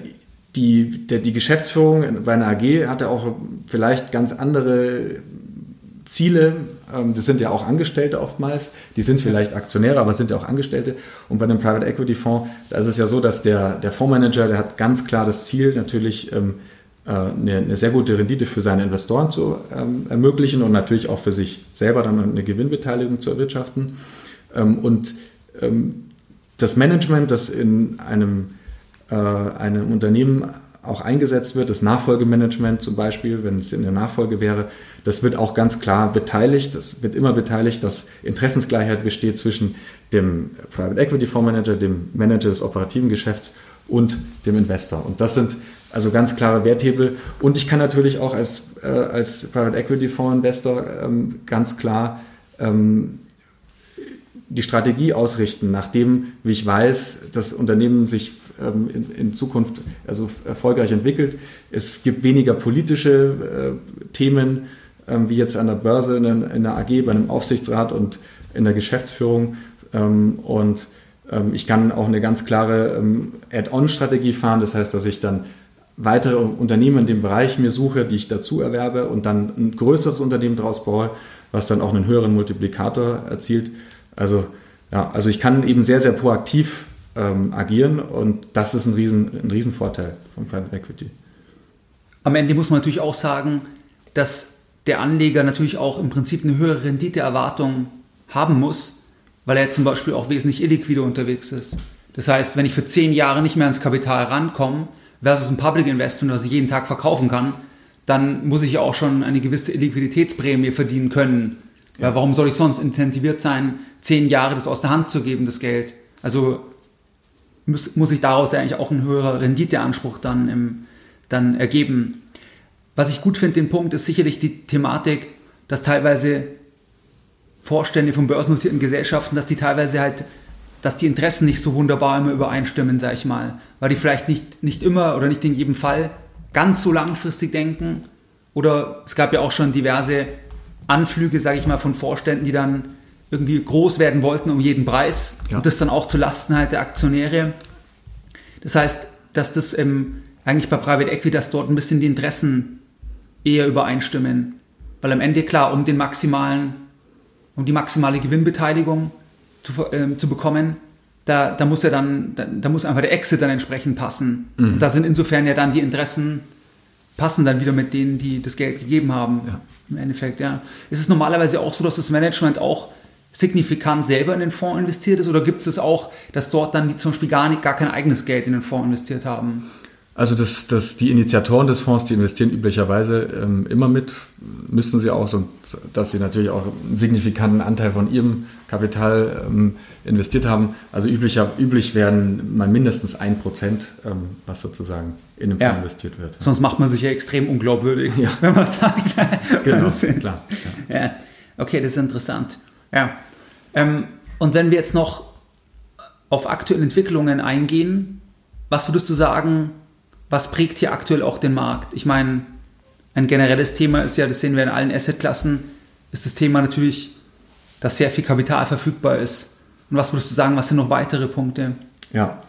die, der, die Geschäftsführung bei einer AG hat ja auch vielleicht ganz andere Ziele, ähm, das sind ja auch Angestellte oftmals, die sind vielleicht Aktionäre, aber sind ja auch Angestellte. Und bei einem Private Equity Fonds, da ist es ja so, dass der, der Fondsmanager, der hat ganz klar das Ziel, natürlich ähm, äh, eine, eine, sehr gute Rendite für seine Investoren zu ähm, ermöglichen und natürlich auch für sich selber dann eine Gewinnbeteiligung zu erwirtschaften. Und das Management, das in einem, äh, einem Unternehmen auch eingesetzt wird, das Nachfolgemanagement zum Beispiel, wenn es in der Nachfolge wäre, das wird auch ganz klar beteiligt, das wird immer beteiligt, dass Interessensgleichheit besteht zwischen dem Private Equity Fondsmanager, dem Manager des operativen Geschäfts und dem Investor. Und das sind also ganz klare Werthebel. Und ich kann natürlich auch als, äh, als Private Equity Fondsinvestor ähm, ganz klar ähm, die Strategie ausrichten, nachdem, wie ich weiß, das Unternehmen sich ähm, in, in, Zukunft also erfolgreich entwickelt. Es gibt weniger politische äh, Themen, ähm, wie jetzt an der Börse, in, in, der AG, bei einem Aufsichtsrat und in der Geschäftsführung. Ähm, und ähm, ich kann auch eine ganz klare ähm, Add-on-Strategie fahren. Das heißt, dass ich dann weitere Unternehmen in dem Bereich mir suche, die ich dazu erwerbe und dann ein größeres Unternehmen daraus baue, was dann auch einen höheren Multiplikator erzielt. Also, ja, also ich kann eben sehr, sehr proaktiv ähm, agieren und das ist ein, Riesen, ein Riesenvorteil vom Private Equity. Am Ende muss man natürlich auch sagen, dass der Anleger natürlich auch im Prinzip eine höhere Renditeerwartung haben muss, weil er zum Beispiel auch wesentlich illiquide unterwegs ist. Das heißt, wenn ich für zehn Jahre nicht mehr ans Kapital rankomme, versus ein Public Investment, das ich jeden Tag verkaufen kann, dann muss ich ja auch schon eine gewisse Liquiditätsprämie verdienen können. Ja. Weil warum soll ich sonst incentiviert sein, zehn Jahre das aus der Hand zu geben, das Geld? Also muss, muss ich daraus ja eigentlich auch ein höherer Renditeanspruch dann, im, dann ergeben. Was ich gut finde, den Punkt, ist sicherlich die Thematik, dass teilweise Vorstände von börsennotierten Gesellschaften, dass die teilweise halt, dass die Interessen nicht so wunderbar immer übereinstimmen, sag ich mal. Weil die vielleicht nicht, nicht immer oder nicht in jedem Fall ganz so langfristig denken. Oder es gab ja auch schon diverse Anflüge, sage ich mal, von Vorständen, die dann irgendwie groß werden wollten um jeden Preis ja. und das dann auch zu Lasten halt der Aktionäre. Das heißt, dass das ähm, eigentlich bei Private Equity, dass dort ein bisschen die Interessen eher übereinstimmen. Weil am Ende, klar, um den maximalen, um die maximale Gewinnbeteiligung zu, ähm, zu bekommen, da, da muss ja dann, da, da, muss einfach der Exit dann entsprechend passen. Mhm. Und da sind insofern ja dann die Interessen passen dann wieder mit denen, die das Geld gegeben haben. Ja. Im Endeffekt, ja. Ist es normalerweise auch so, dass das Management auch signifikant selber in den Fonds investiert ist oder gibt es auch, dass dort dann die zum Beispiel gar, nicht, gar kein eigenes Geld in den Fonds investiert haben? Also das, das, die Initiatoren des Fonds, die investieren üblicherweise ähm, immer mit, müssen sie auch, so, dass sie natürlich auch einen signifikanten Anteil von ihrem Kapital ähm, investiert haben. Also üblicher, üblich werden mal mindestens ein Prozent, ähm, was sozusagen in dem Fonds investiert wird. Sonst macht man sich ja extrem unglaubwürdig, ja. wenn man sagt. genau, klar. Ja. ja. Okay, das ist interessant. Ja. Ähm, und wenn wir jetzt noch auf aktuelle Entwicklungen eingehen, was würdest du sagen, was prägt hier aktuell auch den Markt? Ich meine, ein generelles Thema ist ja, das sehen wir in allen Assetklassen, ist das Thema natürlich, dass sehr viel Kapital verfügbar ist. Und was würdest du sagen, was sind noch weitere Punkte? Ja,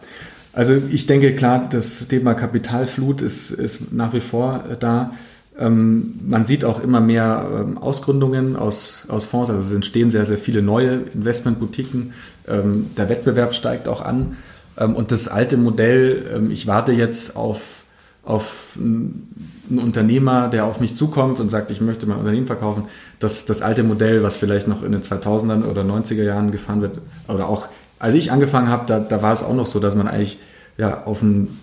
also ich denke klar, das Thema Kapitalflut ist, ist nach wie vor da. Ähm, man sieht auch immer mehr ähm, Ausgründungen aus, aus Fonds, also es entstehen sehr, sehr viele neue Investmentboutiquen. Ähm, der Wettbewerb steigt auch an. Ähm, und das alte Modell, ähm, ich warte jetzt auf, auf einen Unternehmer, der auf mich zukommt und sagt, ich möchte mein Unternehmen verkaufen, das, das alte Modell, was vielleicht noch in den 2000er oder 90er Jahren gefahren wird, oder auch als ich angefangen habe, da, da war es auch noch so, dass man eigentlich ja, auf einen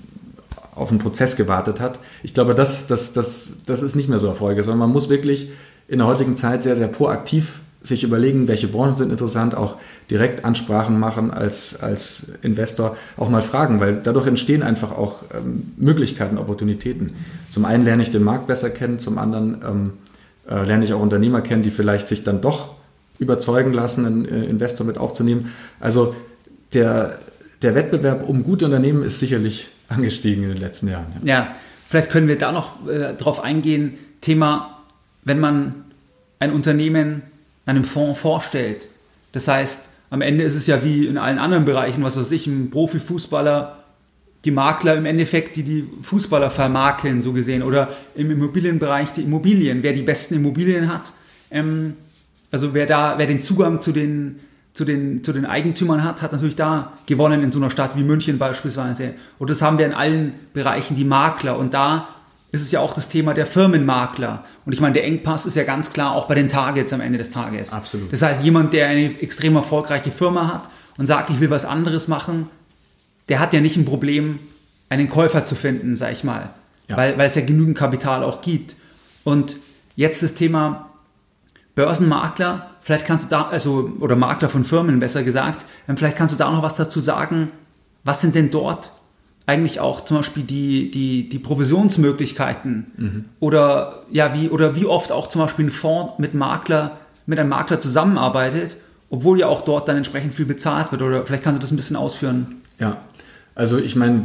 auf einen Prozess gewartet hat. Ich glaube, das, das, das, das ist nicht mehr so erfolgreich, sondern man muss wirklich in der heutigen Zeit sehr, sehr proaktiv sich überlegen, welche Branchen sind interessant, auch direkt Ansprachen machen als, als Investor, auch mal fragen, weil dadurch entstehen einfach auch ähm, Möglichkeiten, Opportunitäten. Zum einen lerne ich den Markt besser kennen, zum anderen ähm, äh, lerne ich auch Unternehmer kennen, die vielleicht sich dann doch überzeugen lassen, einen äh, Investor mit aufzunehmen. Also der, der Wettbewerb um gute Unternehmen ist sicherlich angestiegen in den letzten Jahren. Ja, ja vielleicht können wir da noch äh, drauf eingehen. Thema, wenn man ein Unternehmen einem Fonds vorstellt. Das heißt, am Ende ist es ja wie in allen anderen Bereichen, was weiß ich, ein Profifußballer, die Makler im Endeffekt, die die Fußballer vermarkeln, so gesehen, oder im Immobilienbereich die Immobilien, wer die besten Immobilien hat, ähm, also wer da, wer den Zugang zu den, zu den, zu den Eigentümern hat, hat natürlich da gewonnen in so einer Stadt wie München beispielsweise. Und das haben wir in allen Bereichen, die Makler. Und da ist es ja auch das Thema der Firmenmakler. Und ich meine, der Engpass ist ja ganz klar auch bei den Targets am Ende des Tages. Absolut. Das heißt, jemand, der eine extrem erfolgreiche Firma hat und sagt, ich will was anderes machen, der hat ja nicht ein Problem, einen Käufer zu finden, sag ich mal. Ja. Weil, weil es ja genügend Kapital auch gibt. Und jetzt das Thema Börsenmakler, vielleicht kannst du da, also, oder Makler von Firmen besser gesagt, ähm, vielleicht kannst du da noch was dazu sagen. Was sind denn dort eigentlich auch zum Beispiel die, die, die Provisionsmöglichkeiten mhm. oder ja, wie, oder wie oft auch zum Beispiel ein Fonds mit Makler, mit einem Makler zusammenarbeitet, obwohl ja auch dort dann entsprechend viel bezahlt wird. Oder vielleicht kannst du das ein bisschen ausführen. Ja, also ich meine,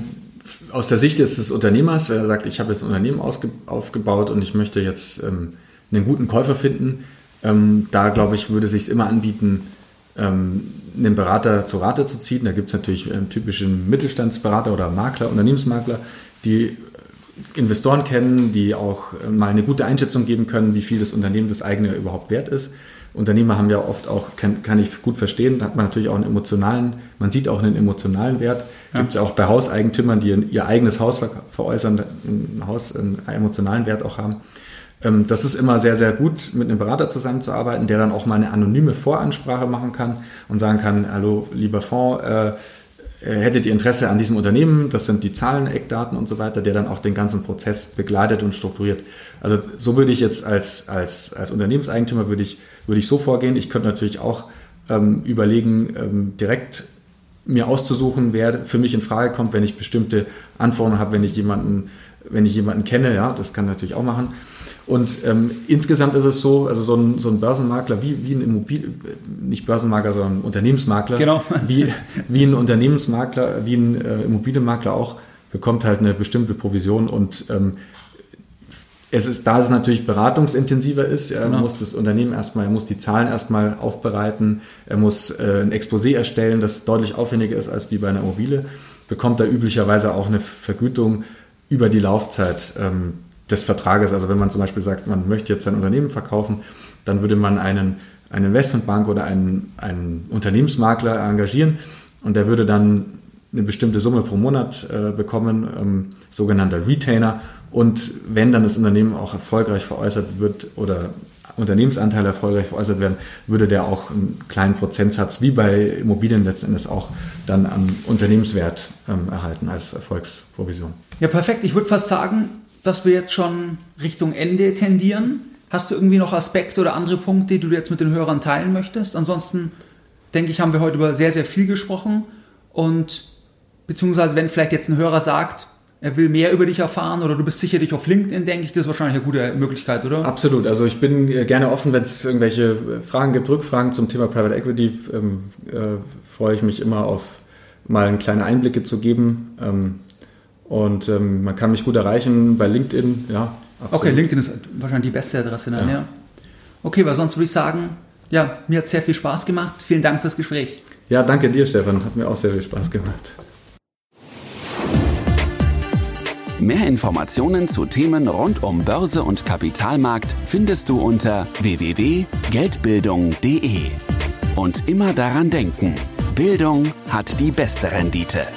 aus der Sicht jetzt des Unternehmers, wer sagt, ich habe jetzt ein Unternehmen aufgebaut und ich möchte jetzt ähm, einen guten Käufer finden, ähm, da glaube ich, würde es sich immer anbieten, ähm, einen Berater zur Rate zu ziehen. Da gibt es natürlich einen typischen Mittelstandsberater oder Makler, Unternehmensmakler, die Investoren kennen, die auch äh, mal eine gute Einschätzung geben können, wie viel das Unternehmen das eigene überhaupt wert ist. Unternehmer haben ja oft auch, kann, kann ich gut verstehen, da hat man natürlich auch einen emotionalen, man sieht auch einen emotionalen Wert. Ja. Gibt es auch bei Hauseigentümern, die ihr eigenes Haus veräußern, ein Haus einen emotionalen Wert auch haben. Ähm, das ist immer sehr, sehr gut, mit einem Berater zusammenzuarbeiten, der dann auch mal eine anonyme Voransprache machen kann und sagen kann, hallo, lieber Fonds, äh, hättet ihr Interesse an diesem Unternehmen, das sind die Zahlen, Eckdaten und so weiter, der dann auch den ganzen Prozess begleitet und strukturiert. Also so würde ich jetzt als, als, als Unternehmenseigentümer würde ich, würde ich so vorgehen. Ich könnte natürlich auch ähm, überlegen, ähm, direkt mir auszusuchen, wer für mich in Frage kommt, wenn ich bestimmte Anforderungen habe, wenn ich jemanden, wenn ich jemanden kenne, ja, das kann natürlich auch machen. Und ähm, insgesamt ist es so, also so ein, so ein Börsenmakler wie, wie ein Immobilien, nicht Börsenmakler, sondern Unternehmensmakler, genau. wie, wie ein Unternehmensmakler, wie ein äh, Immobilienmakler auch, bekommt halt eine bestimmte Provision und ähm, es ist, da es natürlich beratungsintensiver ist, er genau. muss das Unternehmen erstmal, er muss die Zahlen erstmal aufbereiten, er muss äh, ein Exposé erstellen, das deutlich aufwendiger ist als wie bei einer Immobilie, bekommt er üblicherweise auch eine Vergütung über die Laufzeit ähm, des Vertrages. Also wenn man zum Beispiel sagt, man möchte jetzt sein Unternehmen verkaufen, dann würde man einen, eine Investmentbank oder einen, einen Unternehmensmakler engagieren und der würde dann eine bestimmte Summe pro Monat äh, bekommen, ähm, sogenannter Retainer. Und wenn dann das Unternehmen auch erfolgreich veräußert wird oder Unternehmensanteile erfolgreich veräußert werden, würde der auch einen kleinen Prozentsatz, wie bei Immobilien letzten Endes auch, dann am Unternehmenswert ähm, erhalten als Erfolgsprovision. Ja, perfekt. Ich würde fast sagen, dass wir jetzt schon Richtung Ende tendieren. Hast du irgendwie noch Aspekte oder andere Punkte, die du jetzt mit den Hörern teilen möchtest? Ansonsten denke ich, haben wir heute über sehr, sehr viel gesprochen. Und beziehungsweise, wenn vielleicht jetzt ein Hörer sagt, er will mehr über dich erfahren oder du bist sicherlich auf LinkedIn, denke ich, das ist wahrscheinlich eine gute Möglichkeit, oder? Absolut. Also ich bin äh, gerne offen, wenn es irgendwelche Fragen gibt, Rückfragen zum Thema Private Equity, ähm, äh, freue ich mich immer auf mal kleine Einblicke zu geben. Ähm, und ähm, man kann mich gut erreichen bei LinkedIn, ja. Absolut. Okay, LinkedIn ist wahrscheinlich die beste Adresse dann, ja. ja. Okay, weil sonst würde ich sagen, ja, mir hat sehr viel Spaß gemacht. Vielen Dank fürs Gespräch. Ja, danke dir, Stefan. Hat mir auch sehr viel Spaß gemacht. Mehr Informationen zu Themen rund um Börse und Kapitalmarkt findest du unter www.geldbildung.de. Und immer daran denken, Bildung hat die beste Rendite.